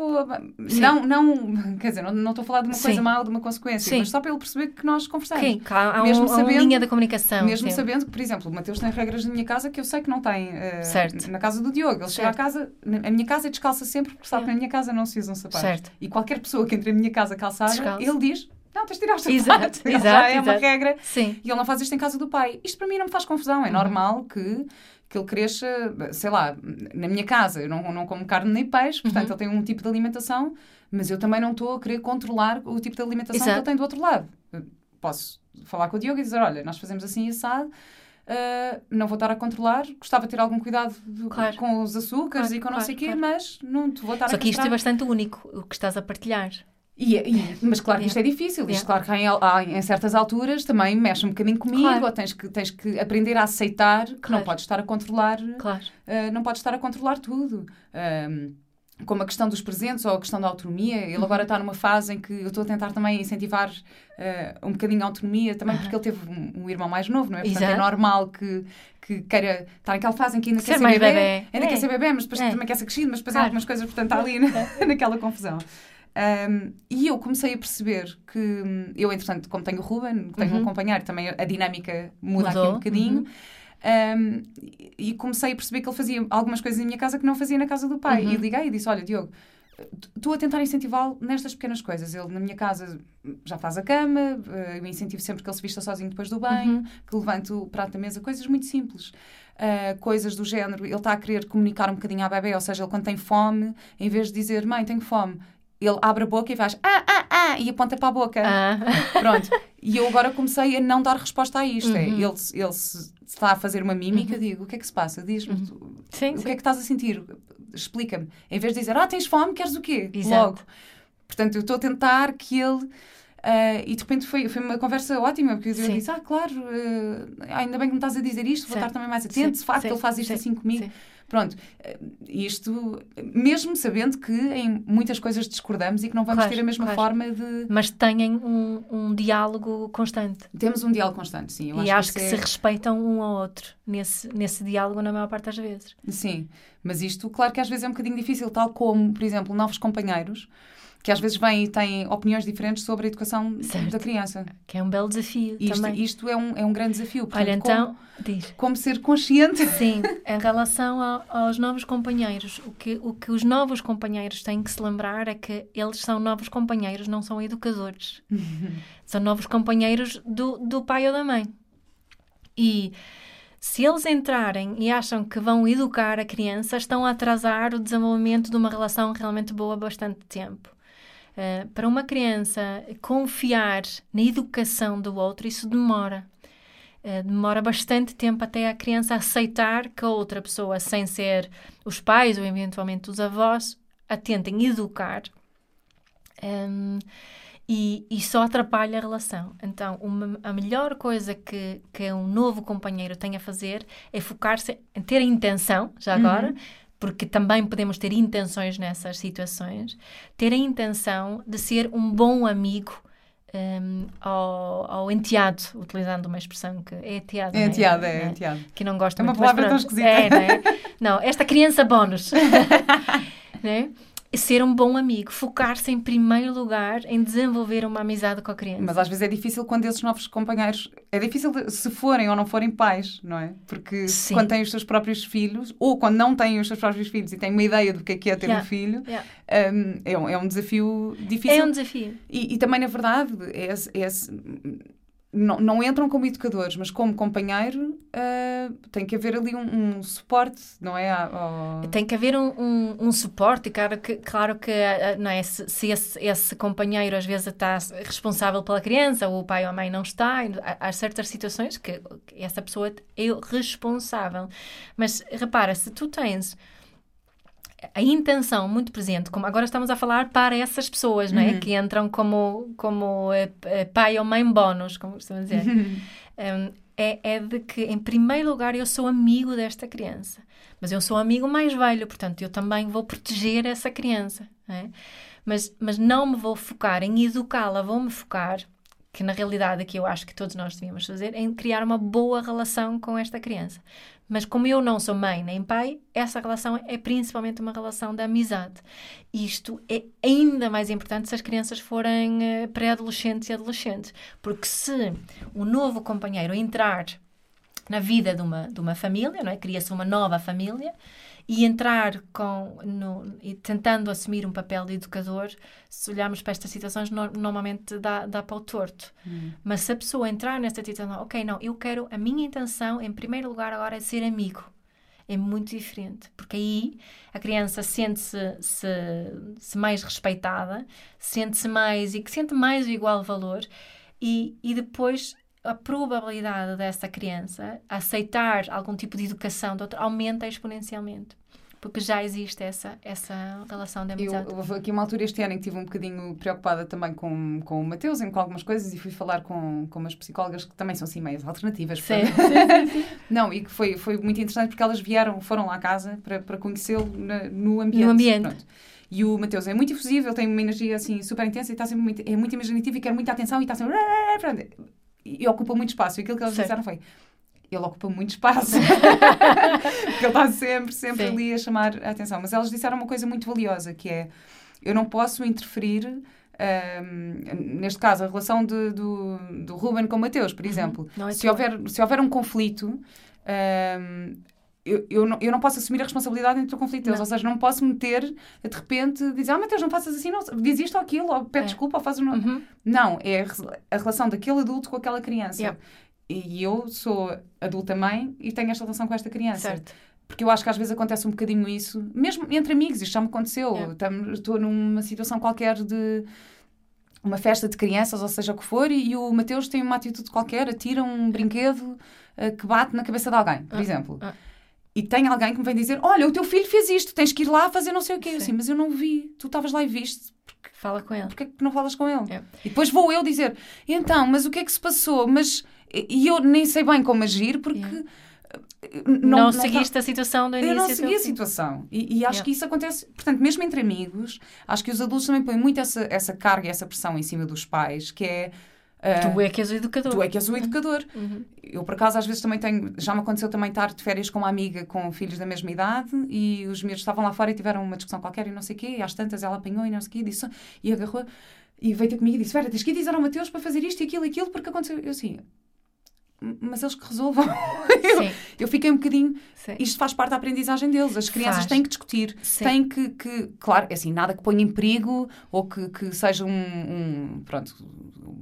Sim. não, não, quer dizer, não, não estou a falar de uma Sim. coisa má ou de uma consequência, Sim. mas só para ele perceber que nós conversamos. Sim, há, mesmo um, sabendo, uma linha da comunicação. Mesmo sabendo que, por exemplo, o Mateus tem regras na minha casa que eu sei que não tem uh, certo. na casa do Diogo. Ele chega à casa, a minha casa é descalça sempre, porque sabe que na minha casa não se usam sapatos. Certo. E qualquer pessoa que entre na minha casa calçada, Descalço. ele diz, não, tens de tirar os sapatos. Exato, exato, já é exato. uma regra. Sim. E ele não faz isto em casa do pai. Isto para mim não me faz confusão. É uhum. normal que que ele cresça, sei lá, na minha casa, eu não, não como carne nem peixe, portanto uhum. ele tem um tipo de alimentação, mas eu também não estou a querer controlar o tipo de alimentação Exato. que ele tem do outro lado. Posso falar com o Diogo e dizer, olha, nós fazemos assim assado, uh, não vou estar a controlar, gostava de ter algum cuidado claro. com os açúcares claro, e com não sei o quê, mas não te vou estar Só a que isto é bastante único, o que estás a partilhar. E, é, e, mas claro que isto é difícil, isto claro que em, em, certas alturas também mexe um bocadinho comigo, claro. ou tens que, tens que aprender a aceitar que claro. não podes estar a controlar, claro. uh, não podes estar a controlar tudo. Um, como a questão dos presentes ou a questão da autonomia. Ele uhum. agora está numa fase em que eu estou a tentar também incentivar uh, um bocadinho a autonomia, também uhum. porque ele teve um, um, irmão mais novo, não é? Portanto, é Exato. é normal que, que queira estar naquela fase em que ainda ser quer ser bebê, bebê. ainda é. quer ser bebê, mas depois é. também quer ser crescido, mas depois claro. há algumas coisas, portanto, está ali na, naquela confusão. Um, e eu comecei a perceber que eu, entretanto, como tenho o Ruben, tenho uhum. um acompanhar, também a dinâmica muda Mudou. aqui um bocadinho. Uhum. Um, e comecei a perceber que ele fazia algumas coisas em minha casa que não fazia na casa do pai. Uhum. E liguei e disse: Olha, Diogo, estou a tentar incentivá-lo nestas pequenas coisas. Ele, na minha casa, já faz a cama, eh, eu incentivo sempre que ele se vista sozinho depois do banho, uhum. que levante o prato da mesa, coisas muito simples. Uh, coisas do género, ele está a querer comunicar um bocadinho à bebê, ou seja, ele quando tem fome, em vez de dizer, mãe, tenho fome, ele abre a boca e faz ah, ah, ah, e aponta para a boca. Ah. Pronto. E eu agora comecei a não dar resposta a isto. É, uhum. É, ele, ele está a fazer uma mímica, uhum. digo, o que é que se passa? Diz-me, uhum. o sim. que é que estás a sentir? Explica-me. Em vez de dizer, ah, tens fome, queres o quê? Exato. Logo. Portanto, eu estou a tentar que ele... Uh, e de repente foi, foi uma conversa ótima, porque eu disse, ah, claro, uh, ainda bem que me estás a dizer isto, vou estar também mais atento, Sim. se facto Sim. ele faz isto Sim. assim comigo. Pronto, eh, isto, mesmo sabendo que em muitas coisas discordamos e que não vamos claro, ter a mesma claro. forma de. Mas têm um, um, diálogo constante. Temos um diálogo constante, sim. Eu e acho, que, que se é... respeitam um ao outro nesse, nesse diálogo, na maior parte das vezes. Sim, mas isto, claro que às vezes é um bocadinho difícil, tal como, por exemplo, novos companheiros que às vezes vêm e têm opiniões diferentes sobre a educação certo. da criança. Que é um belo desafio isto, também. Isto é um, é um grande desafio. Portanto, Olha, então, como, diz. Como ser consciente. Sim, em relação aos novos companheiros, o que, o que os novos companheiros têm que se lembrar é que eles são novos companheiros, não são educadores. são novos companheiros do, do pai ou da mãe. E se eles entrarem e acham que vão educar a criança, estão a atrasar o desenvolvimento de uma relação realmente boa bastante tempo. Uh, para uma criança confiar na educação do outro, isso demora. Uh, demora bastante tempo até a criança aceitar que a outra pessoa, sem ser os pais ou eventualmente os avós, a tentem educar. Um, e, e, só atrapalha a relação. Então, uma, a melhor coisa que, que um novo companheiro tem a fazer é focar-se em ter a intenção, já agora, uhum porque também podemos ter intenções nessas situações, ter a intenção de ser um bom amigo um, ao, ao enteado, utilizando uma expressão que é enteado. É não enteado, é, Não enteado. Que não gosto É uma muito, palavra tão esquisita. É, não é? Não, esta criança bónus. né? Ser um bom amigo, focar-se em primeiro lugar em desenvolver uma amizade com a criança. Mas às vezes é difícil quando esses novos companheiros. É difícil se forem ou não forem pais, não é? Porque Sim. quando têm os seus próprios filhos, ou quando não têm os seus próprios filhos e têm uma ideia do que é que é ter Yeah. um filho, Yeah. hum, é, um, é um desafio difícil. É um desafio. E, e também, na verdade, é é esse- não, não entram como educadores, mas como companheiro, ah, tem que haver ali um, um suporte, não é? Ao- Tem que haver um, um, um suporte, claro que, claro que ah, não é, se, se esse, esse companheiro às vezes está responsável pela criança, ou o pai ou a mãe não está, há, há certas situações que essa pessoa é responsável. Mas repara, se tu tens a intenção muito presente, como agora estamos a falar para essas pessoas, não é? Uhum. Que entram como, como eh, eh, pai ou mãe bónus, como costumam dizer. Um, é, é de que, em primeiro lugar, eu sou amigo desta criança. Mas eu sou amigo mais velho, portanto, eu também vou proteger essa criança. não é? Mas, mas não me vou focar em educá-la, vou-me focar, que na realidade aqui eu acho que todos nós devíamos fazer, em criar uma boa relação com esta criança. Mas como eu não sou mãe nem pai, essa relação é principalmente uma relação de amizade. Isto é ainda mais importante se as crianças forem eh, pré-adolescentes e adolescentes. Porque se o novo companheiro entrar na vida de uma, de uma família, não é? Cria-se uma nova família e entrar com, no, e tentando assumir um papel de educador, se olharmos para estas situações, no- normalmente dá, dá para o torto. Mas se a pessoa entrar nesta situação, ok, não, eu quero, a minha intenção, em primeiro lugar, agora é ser amigo. É muito diferente, porque aí a criança sente-se se, se mais respeitada, sente-se mais e que sente mais o igual valor, e, e depois a probabilidade dessa criança aceitar algum tipo de educação de outro aumenta exponencialmente, porque já existe essa, essa relação de Eu, amizade. houve aqui uma altura este ano em que estive um bocadinho preocupada também com, com o Mateus, em com algumas coisas, e fui falar com, com umas psicólogas que também são assim meias alternativas. Sim, para- Não, e que foi, foi muito interessante porque elas vieram, foram lá à casa para, para conhecê-lo no ambiente. No ambiente. Pronto. E o Mateus é muito efusivo, ele tem uma energia assim super intensa e está sempre muito, é muito imaginativo e quer muita atenção e está sempre. E ocupa muito espaço. E aquilo que elas disseram foi: ele ocupa muito espaço. Porque ele está sempre, sempre Sim. ali a chamar a atenção. Mas elas disseram uma coisa muito valiosa, que é, eu não posso interferir, ahm, neste caso, a relação de- do, do Ruben com o Mateus, por exemplo. Não é se, houver, se houver um conflito... ahm, eu, eu, não, eu não posso assumir a responsabilidade entre o conflito deles, Não. ou seja, não posso meter, de repente, dizer, ah, Mateus, não faças assim, não, diz isto ou aquilo, ou pede É. desculpa, ou faz um... Uhum. Não, é a re- a relação daquele adulto com aquela criança. Yep. E eu sou adulta mãe e tenho esta relação com esta criança. Certo. Porque eu acho que às vezes acontece um bocadinho isso, mesmo entre amigos, isto já me aconteceu. Yeah. Estou numa situação qualquer de uma festa de crianças, ou seja o que for, e, o Mateus tem uma atitude qualquer, atira um brinquedo eh, que bate na cabeça de alguém, por Ah, exemplo. ah. E tem alguém que me vem dizer: Olha, o teu filho fez isto, tens que ir lá fazer não sei o quê. Eu Sim. assim, mas eu não vi, tu estavas lá e viste, Fala com ele. porquê é que não falas com ele? É. E depois vou eu dizer: Então, mas o que é que se passou? Mas. E eu nem sei bem como agir, porque. Yeah. eh, Não, tá- seguiste a situação do início eu não segui a situação. E, e acho Yeah. que isso acontece, portanto, mesmo entre amigos, acho que os adultos também põem muito essa, essa carga e essa pressão em cima dos pais, que é. Ah, Tu é que és o educador. tu é que és o educador. Uhum. Eu, por acaso, às vezes também tenho. Já me aconteceu também estar de férias com uma amiga com filhos da mesma idade e os meus estavam lá fora e tiveram uma discussão qualquer e não sei o quê, e às tantas ela apanhou e não sei o quê, e disse, e agarrou e veio ter comigo e disse: Vera, tens que ir dizer ao Mateus para fazer isto e aquilo e aquilo, porque aconteceu. Eu assim. Mas eles que resolvam. eu, eu fiquei um bocadinho. sim. Isto faz parte da aprendizagem deles. As crianças Faz. têm que discutir, Sim. têm que, que. Claro, é assim, nada que ponha em perigo ou que, que seja um. um- pronto,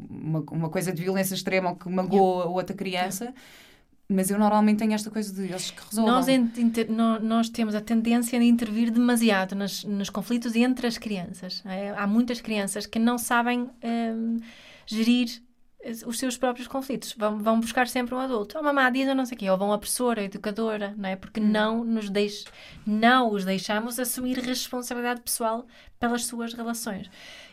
uma, uma coisa de violência extrema ou que magoa outra criança. Mas eu normalmente tenho esta coisa de eles que resolvam. Nós, inter- nós temos a tendência de intervir demasiado nos, nos conflitos entre as crianças. É, há muitas crianças que não sabem hum, gerir os seus próprios conflitos. Vão, vão buscar sempre um adulto. A mamá diz ou não sei o quê. Ou vão a professora, a educadora, não é? Porque não nos deix, não os deixamos assumir responsabilidade pessoal pelas suas relações.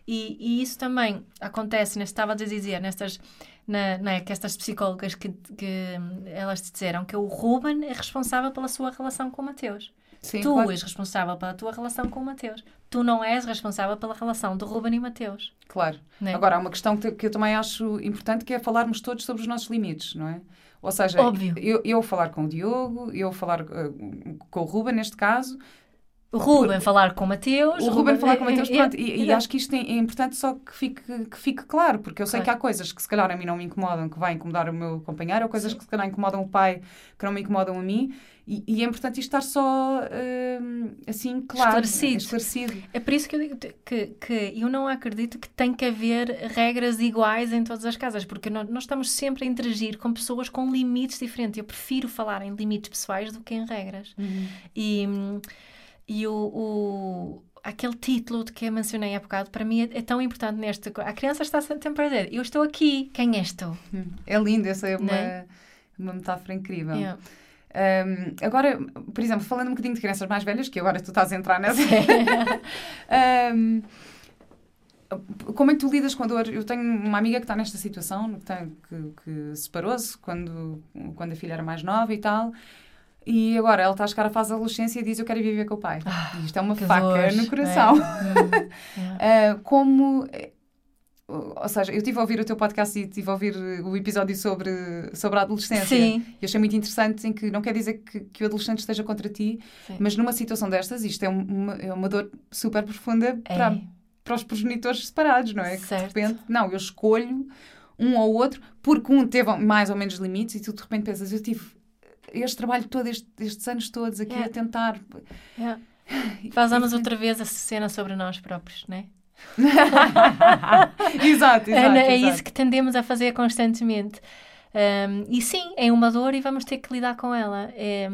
E, e isso também acontece, né, estava a dizer, nestas, na, não é, que estas psicólogas que, que elas disseram que o Ruben é responsável pela sua relação com o Mateus. Sim, tu claro. és responsável pela tua relação com o Mateus. Tu não és responsável pela relação do Ruben e Mateus. Claro. Né? Agora, há uma questão que, que eu também acho importante, que é falarmos todos sobre os nossos limites, não é? Ou seja, Óbvio. Eu, eu falar com o Diogo, eu falar uh, com o Ruben, neste caso, O Ruben falar com o Mateus. o Ruben falar com o Mateus, é- pronto, é- e, e é- acho que isto é, é importante só que fique, que fique claro, porque eu sei Claro. que há coisas que se calhar a mim não me incomodam, que vai incomodar o meu companheiro, ou coisas Sim. que se calhar incomodam o pai, que não me incomodam a mim, e, e é importante isto estar só hum, assim, claro, Esclarecido. esclarecido. É por isso que eu digo que, que eu não acredito que tem que haver regras iguais em todas as casas, porque nós, nós estamos sempre a interagir com pessoas com limites diferentes. Eu prefiro falar em limites pessoais do que em regras. E, hum, e o, o- aquele título de que eu mencionei há bocado, para mim é, é tão importante nesta co- A criança está sempre a dizer: Eu estou aqui, quem és tu? É lindo, essa é uma, Né? uma metáfora incrível. Yeah. Um, agora, por exemplo, falando um bocadinho de crianças mais velhas, que agora tu estás a entrar nessa. um, como é que tu lidas com a dor? Eu tenho uma amiga que está nesta situação, que, que- que separou-se quando, quando a filha era mais nova e tal. E agora ela está a chegar à fase da adolescência e diz: Eu quero viver com o pai. Ah, e isto é uma faca dor, no coração. é. Uh, como. eh, Ou seja, eu estive a ouvir o teu podcast e estive a ouvir o episódio sobre, sobre a adolescência. Sim. E achei muito interessante em que não quer dizer que, que o adolescente esteja contra ti, Sim. mas numa situação destas, isto é uma, é uma dor super profunda para, É. para os progenitores separados, não é? Que de Certo. repente, não, eu escolho um ou outro, porque um teve mais ou menos limites e tu de repente pensas, eu tive este trabalho todo, este- estes anos todos aqui Yeah. a tentar. Yeah. Fazemos outra vez a cena sobre nós próprios, não é? exato, exato. É, é exato. isso que tendemos a fazer constantemente. Um, e sim, é uma dor e vamos ter que lidar com ela. É,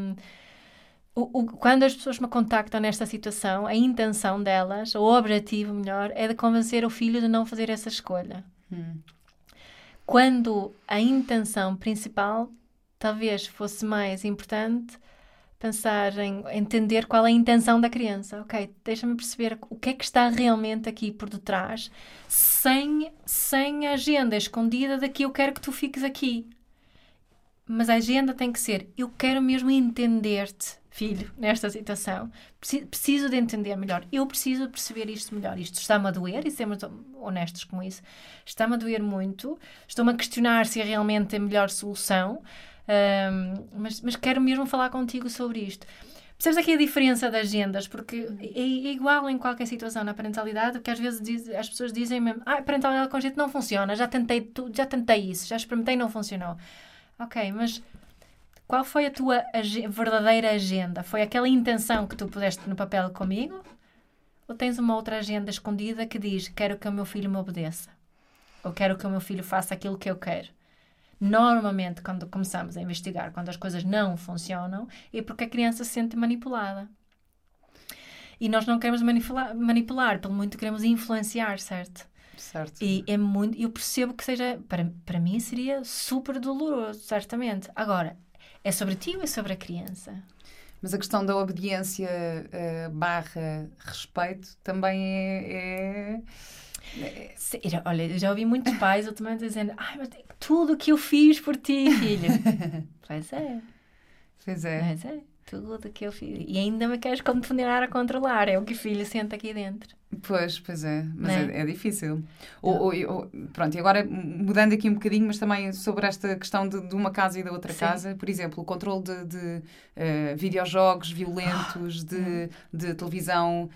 o- o- quando as pessoas me contactam nesta situação, a intenção delas, o objetivo melhor, é de convencer o filho de não fazer essa escolha. Hum. Quando a intenção principal talvez fosse mais importante pensar em entender qual é a intenção da criança. Ok, deixa-me perceber o que é que está realmente aqui por detrás, sem, sem a agenda escondida de que eu quero que tu fiques aqui. Mas a agenda tem que ser: eu quero mesmo entender-te, filho, nesta situação. Preci- Preciso de entender melhor. Eu preciso perceber isto melhor. Isto está-me a doer, e sermos honestos com isso. Está-me a doer muito. Estou-me a questionar se é realmente a melhor solução. Ahm, mas, mas quero mesmo falar contigo sobre isto. Percebes aqui a diferença de agendas? Porque é, é igual em qualquer situação na parentalidade, que às vezes diz- as pessoas dizem mesmo: ah, parentalidade com jeito não funciona, já tentei, tu- já tentei isso, já experimentei não funcionou. Ok, mas qual foi a tua age- verdadeira agenda? Foi aquela intenção que tu puseste no papel comigo? Ou tens uma outra agenda escondida que diz: quero que o meu filho me obedeça? Ou quero que o meu filho faça aquilo que eu quero? Normalmente, quando começamos a investigar, quando as coisas não funcionam, é porque a criança se sente manipulada. E nós não queremos manipular, manipular pelo muito queremos influenciar, certo? Certo. E é muito, eu percebo que seja, para, para mim seria super doloroso, certamente. Agora, é sobre ti ou é sobre a criança? Mas a questão da obediência eh, barra respeito também é. é- Olha, eu já ouvi muitos pais ultimamente dizendo: Ai, mas tudo o que eu fiz por ti, filho. pois é, Pois é. pois é, tudo o que eu fiz. E ainda me queres continuar a controlar, é o que o filho sente aqui dentro. Pois, pois é. Mas Né? é, é difícil. Ou, ou- ou- pronto, e agora mudando aqui um bocadinho, mas também sobre esta questão de, de uma casa e da outra Sim. casa, por exemplo, o controle de, de eh, videojogos violentos, de, de televisão.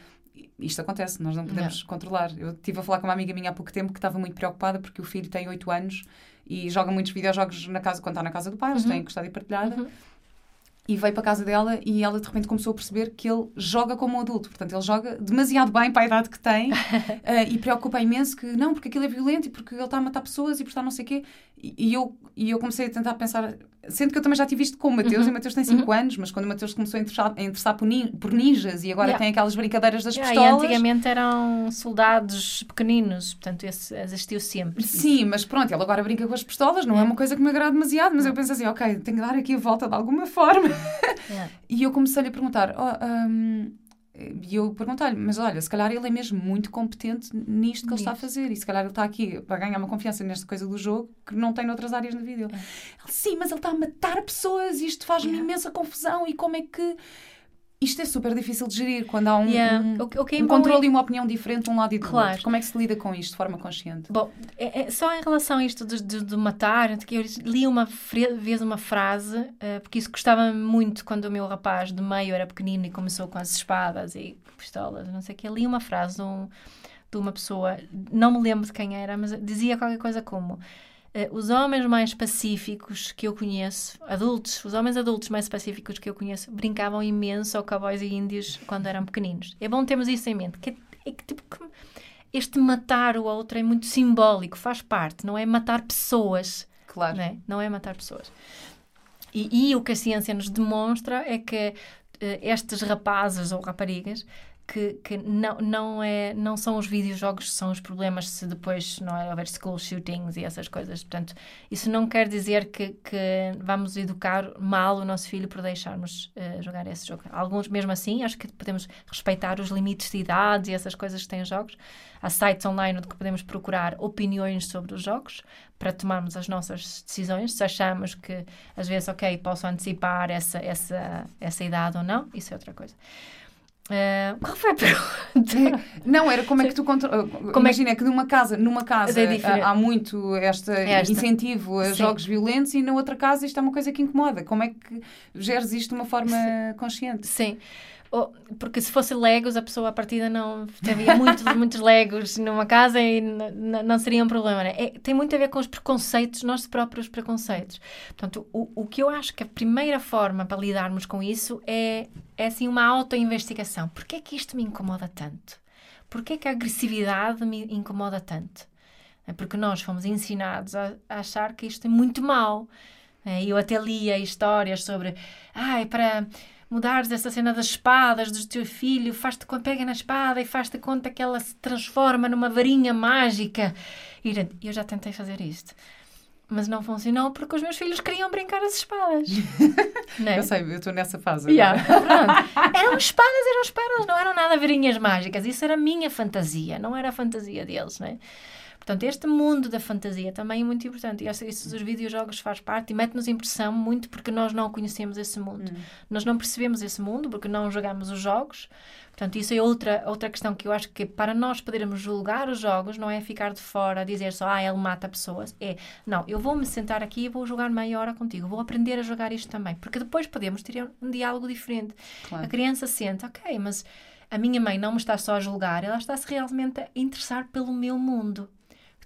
Isto acontece, nós não podemos controlar. Eu estive a falar com uma amiga minha há pouco tempo que estava muito preocupada porque o filho tem 8 anos e joga muitos videojogos na casa, quando está na casa do pai, eles Uhum. têm custódia partilhada. Uhum. E veio para a casa dela e ela de repente começou a perceber que ele joga como um adulto. Portanto, ele joga demasiado bem para a idade que tem eh, e preocupa imenso que não, porque aquilo é violento e porque ele está a matar pessoas e porque está não sei o quê. E, e eu, e eu comecei a tentar pensar, sendo que eu também já tive isto com o Mateus, Uhum. e o Mateus tem 5 anos, mas quando o Mateus começou a interessar, a interessar por, nin- por ninjas e agora Yeah. tem aquelas brincadeiras das Yeah, e pistolas. antigamente eram soldados pequeninos, portanto, esse existiu sempre. Sim, mas pronto, ele agora brinca com as pistolas, não é, É. uma coisa que me agrada demasiado, mas eu penso assim, ok, tenho que dar aqui a volta de alguma forma. Yeah. E eu comecei-lhe a perguntar: "Oh, hum, E eu perguntei-lhe, mas olha, se calhar ele é mesmo muito competente nisto que ele está a fazer. E se calhar ele está aqui para ganhar uma confiança nesta coisa do jogo que não tem noutras áreas na vida. Ele, É. sim, mas ele está a matar pessoas e isto faz-me imensa confusão. E como é que. Isto é super difícil de gerir quando há um, Yeah. um, é um controle é- e uma opinião diferente de um lado e do Claro. outro. Como é que se lida com isto de forma consciente? Bom, é- é só em relação a isto de, de- de matar, que eu li uma vez uma frase, eh, porque isso gostava muito quando o meu rapaz de meio era pequenino e começou com as espadas e pistolas, não sei o que. Li uma frase de, um- de uma pessoa, não me lembro de quem era, mas dizia qualquer coisa como. Eh, os homens mais pacíficos que eu conheço, adultos, os homens adultos mais pacíficos que eu conheço, brincavam imenso ao cowboys e índios quando eram pequeninos. É bom termos isso em mente. Que, é que, tipo, que este matar o outro é muito simbólico, faz parte, não é matar pessoas, Claro. não é? Não é matar pessoas. E, e o que a ciência nos demonstra é que eh, estes rapazes ou raparigas que, que não, não, é, não são os videojogos que são os problemas se depois não é, houver school shootings e essas coisas. Portanto, isso não quer dizer que, que vamos educar mal o nosso filho por deixarmos eh, jogar esse jogo. Alguns, mesmo assim, acho que podemos respeitar os limites de idade e essas coisas que têm jogos. Há sites online onde podemos procurar opiniões sobre os jogos para tomarmos as nossas decisões. Se achamos que, às vezes, ok, posso antecipar essa, essa, essa idade ou não, isso é outra coisa. Eh, qual foi a pergunta? Não, era como é que tu controlas. é Imagina que numa casa, numa casa É há muito este Esta. incentivo a Sim. jogos violentos e na outra casa isto é uma coisa que incomoda. Como é que geres isto de uma forma consciente? Sim. Porque se fosse Legos, a pessoa à partida não teria muitos, muitos Legos numa casa e não seria um problema. Né? É, tem muito a ver com os preconceitos, nossos próprios preconceitos. Portanto, o, o que eu acho que a primeira forma para lidarmos com isso é, é assim, uma autoinvestigação. Porquê é que isto me incomoda tanto? Porquê é que a agressividade me incomoda tanto? É porque nós fomos ensinados a, a achar que isto é muito mau. É, Eu até lia histórias sobre, ai, para mudares essa cena das espadas do teu filho, faz-te con- pega na espada e faz-te conta que ela se transforma numa varinha mágica. E eu já tentei fazer isto. Mas não funcionou porque os meus filhos queriam brincar as espadas. É? Eu sei, eu estou nessa fase. Yeah. Eram espadas, eram espadas, não eram nada varinhas mágicas. Isso era a minha fantasia, não era a fantasia deles, não é? Portanto, este mundo da fantasia também é muito importante. E isso dos videojogos faz parte e mete-nos impressão muito porque nós não conhecemos esse mundo. Nós não percebemos esse mundo porque não jogamos os jogos. Portanto, isso é outra, outra questão que eu acho que para nós podermos julgar os jogos não é ficar de fora a dizer só, ah, ele mata pessoas. É, não, eu vou-me sentar aqui e vou jogar meia hora contigo. Vou aprender a jogar isto também. Porque depois podemos ter um diálogo diferente. Claro. A criança sente, ok, mas a minha mãe não me está só a julgar, ela está-se realmente a interessar pelo meu mundo.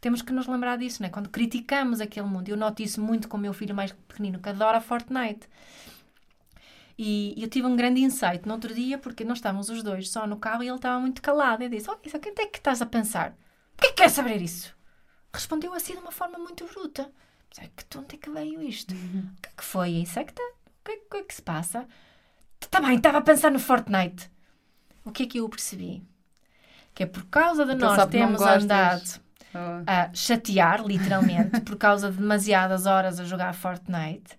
Temos que nos lembrar disso, né? Quando criticamos aquele mundo, eu noto isso muito com o meu filho mais pequenino, que adora Fortnite. E eu tive um grande insight no outro dia, porque nós estávamos os dois só no carro e ele estava muito calado. Eu disse: Oh, isso, o que é que estás a pensar? O que é que queres saber isso? Respondeu assim de uma forma muito bruta. Que onde é que veio isto? O que é que foi isso? É que tá- O que é, o que é que se passa? Também estava a pensar no Fortnite. O que é que eu percebi? Que é por causa de Então, nós termos andado. A chatear, literalmente, por causa de demasiadas horas a jogar Fortnite,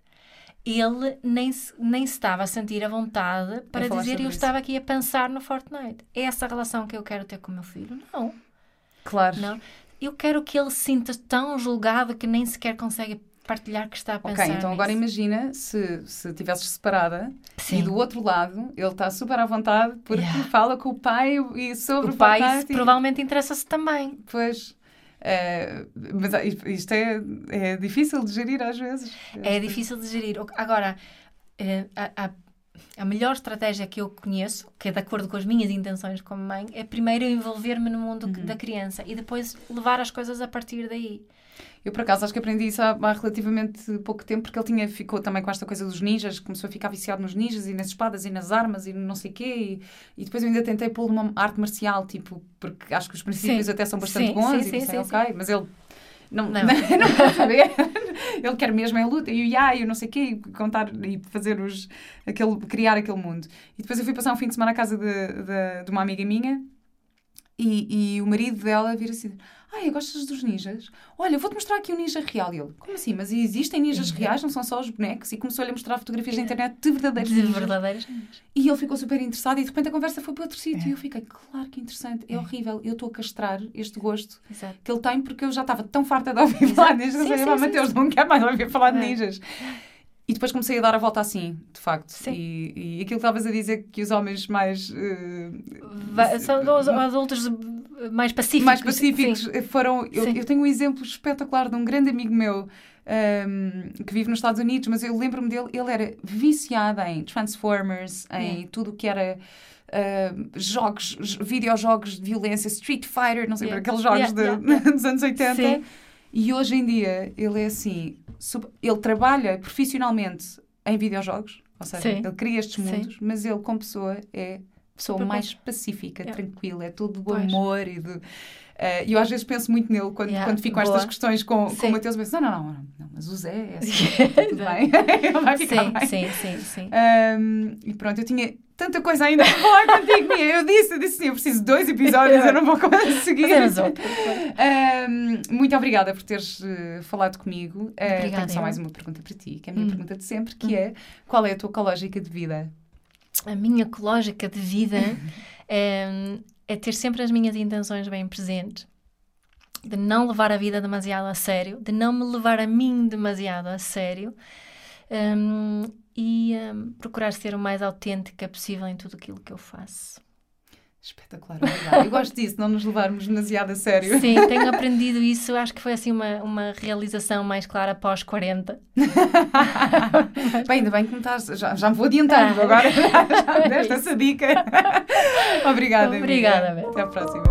ele nem se, nem se estava a sentir à vontade para falar dizer eu estava aqui a pensar no Fortnite. É essa a relação que eu quero ter com o meu filho? Não, Claro. não. Eu quero que ele se sinta tão julgado que nem sequer consegue partilhar que está a pensar Ok, então agora nisso. imagina se, se tivesses separada Sim. e do outro lado ele está super à vontade porque Yeah. fala com o pai e sobre O pai Fortnite e- provavelmente interessa-se também. Pois. Eh, mas ah, isto é, é difícil de gerir às vezes. É difícil de gerir. Agora, eh, a, a, a melhor estratégia que eu conheço, que é de acordo com as minhas intenções como mãe, é primeiro envolver-me no mundo que- da criança e depois levar as coisas a partir daí. Eu, por acaso, acho que aprendi isso há, há relativamente pouco tempo, porque ele tinha, ficou também com esta coisa dos ninjas, começou a ficar viciado nos ninjas e nas espadas e nas armas e não sei o quê. E, e depois eu ainda tentei pô-lo numa arte marcial, tipo, porque acho que os princípios Sim. até são bastante Sim, bons sim, e pensei, ok, mas ele não, Não. não. quer saber. ele quer mesmo é luta e o ya e o não sei o quê, e contar e fazer os, aquele, criar aquele mundo. E depois eu fui passar um fim de semana à casa de, de, de uma amiga minha E, e o marido dela vira assim: Ai, gostas dos ninjas? Olha, vou-te mostrar aqui um ninja real. E ele: Como assim? Mas existem ninjas reais, não são só os bonecos? E começou-lhe a mostrar fotografias na internet de verdadeiros De ninjas. verdadeiros ninjas. E ele ficou super interessado e de repente a conversa foi para outro sítio. E eu fiquei: Claro que interessante, é, horrível. Eu estou a castrar este gosto Exato. que ele tem porque eu já estava tão farta de ouvir falar de ninjas. Sim, eu sim, falei, sim, Mateus, não quero mais ouvir falar de É. ninjas. E depois comecei a dar a volta assim, de facto. Sim. E, e aquilo que estavas a dizer que os homens mais, eh, Va- São os adultos mais pacíficos. mais pacíficos Sim. foram. Eu, eu tenho um exemplo espetacular de um grande amigo meu. ehm, que vive nos Estados Unidos, mas eu lembro-me dele, ele era viciado em Transformers, em Yeah. tudo o que era ehm, jogos, videojogos de violência, Street Fighter, não sei, Yeah. aqueles jogos Yeah, de- yeah, dos anos 80. Sim. E hoje em dia ele é assim, ele trabalha profissionalmente em videojogos, ou seja, Sim. ele cria estes Sim. mundos, mas ele como pessoa é pessoa Super mais pacífica, Yeah. tranquila, é tudo do amor e de... E eu às vezes penso muito nele quando, Yeah, quando fico com estas questões com, com Sim. o Mateus. Eu penso, não, não, não, não, não, mas o Zé é assim, tudo bem, ele vai ficar Sim, bem. sim, sim, sim. Ahm, e pronto, eu tinha tanta coisa ainda para falar contigo, Mia. Eu disse, eu disse sim, eu preciso de dois episódios, eu não vou conseguir. Ahm, muito obrigada por teres eh, falado comigo. Eh, Obrigada, tenho só eu. mais uma pergunta para ti, que é a minha Hum. pergunta de sempre, que é qual é a tua ecológica de vida? A minha ecológica de vida é, é ter sempre as minhas intenções bem presentes, de não levar a vida demasiado a sério, de não me levar a mim demasiado a sério hum, e hum, procurar ser o mais autêntica possível em tudo aquilo que eu faço. Espetacular, obrigada. Eu gosto disso, não nos levarmos demasiado a sério. Sim, tenho aprendido isso. Acho que foi assim uma, uma realização mais clara após 40. Bem, ainda bem que me estás. Já, já me vou adiantando Ah. agora. Já me deste essa dica. obrigada. Obrigada. Até à próxima.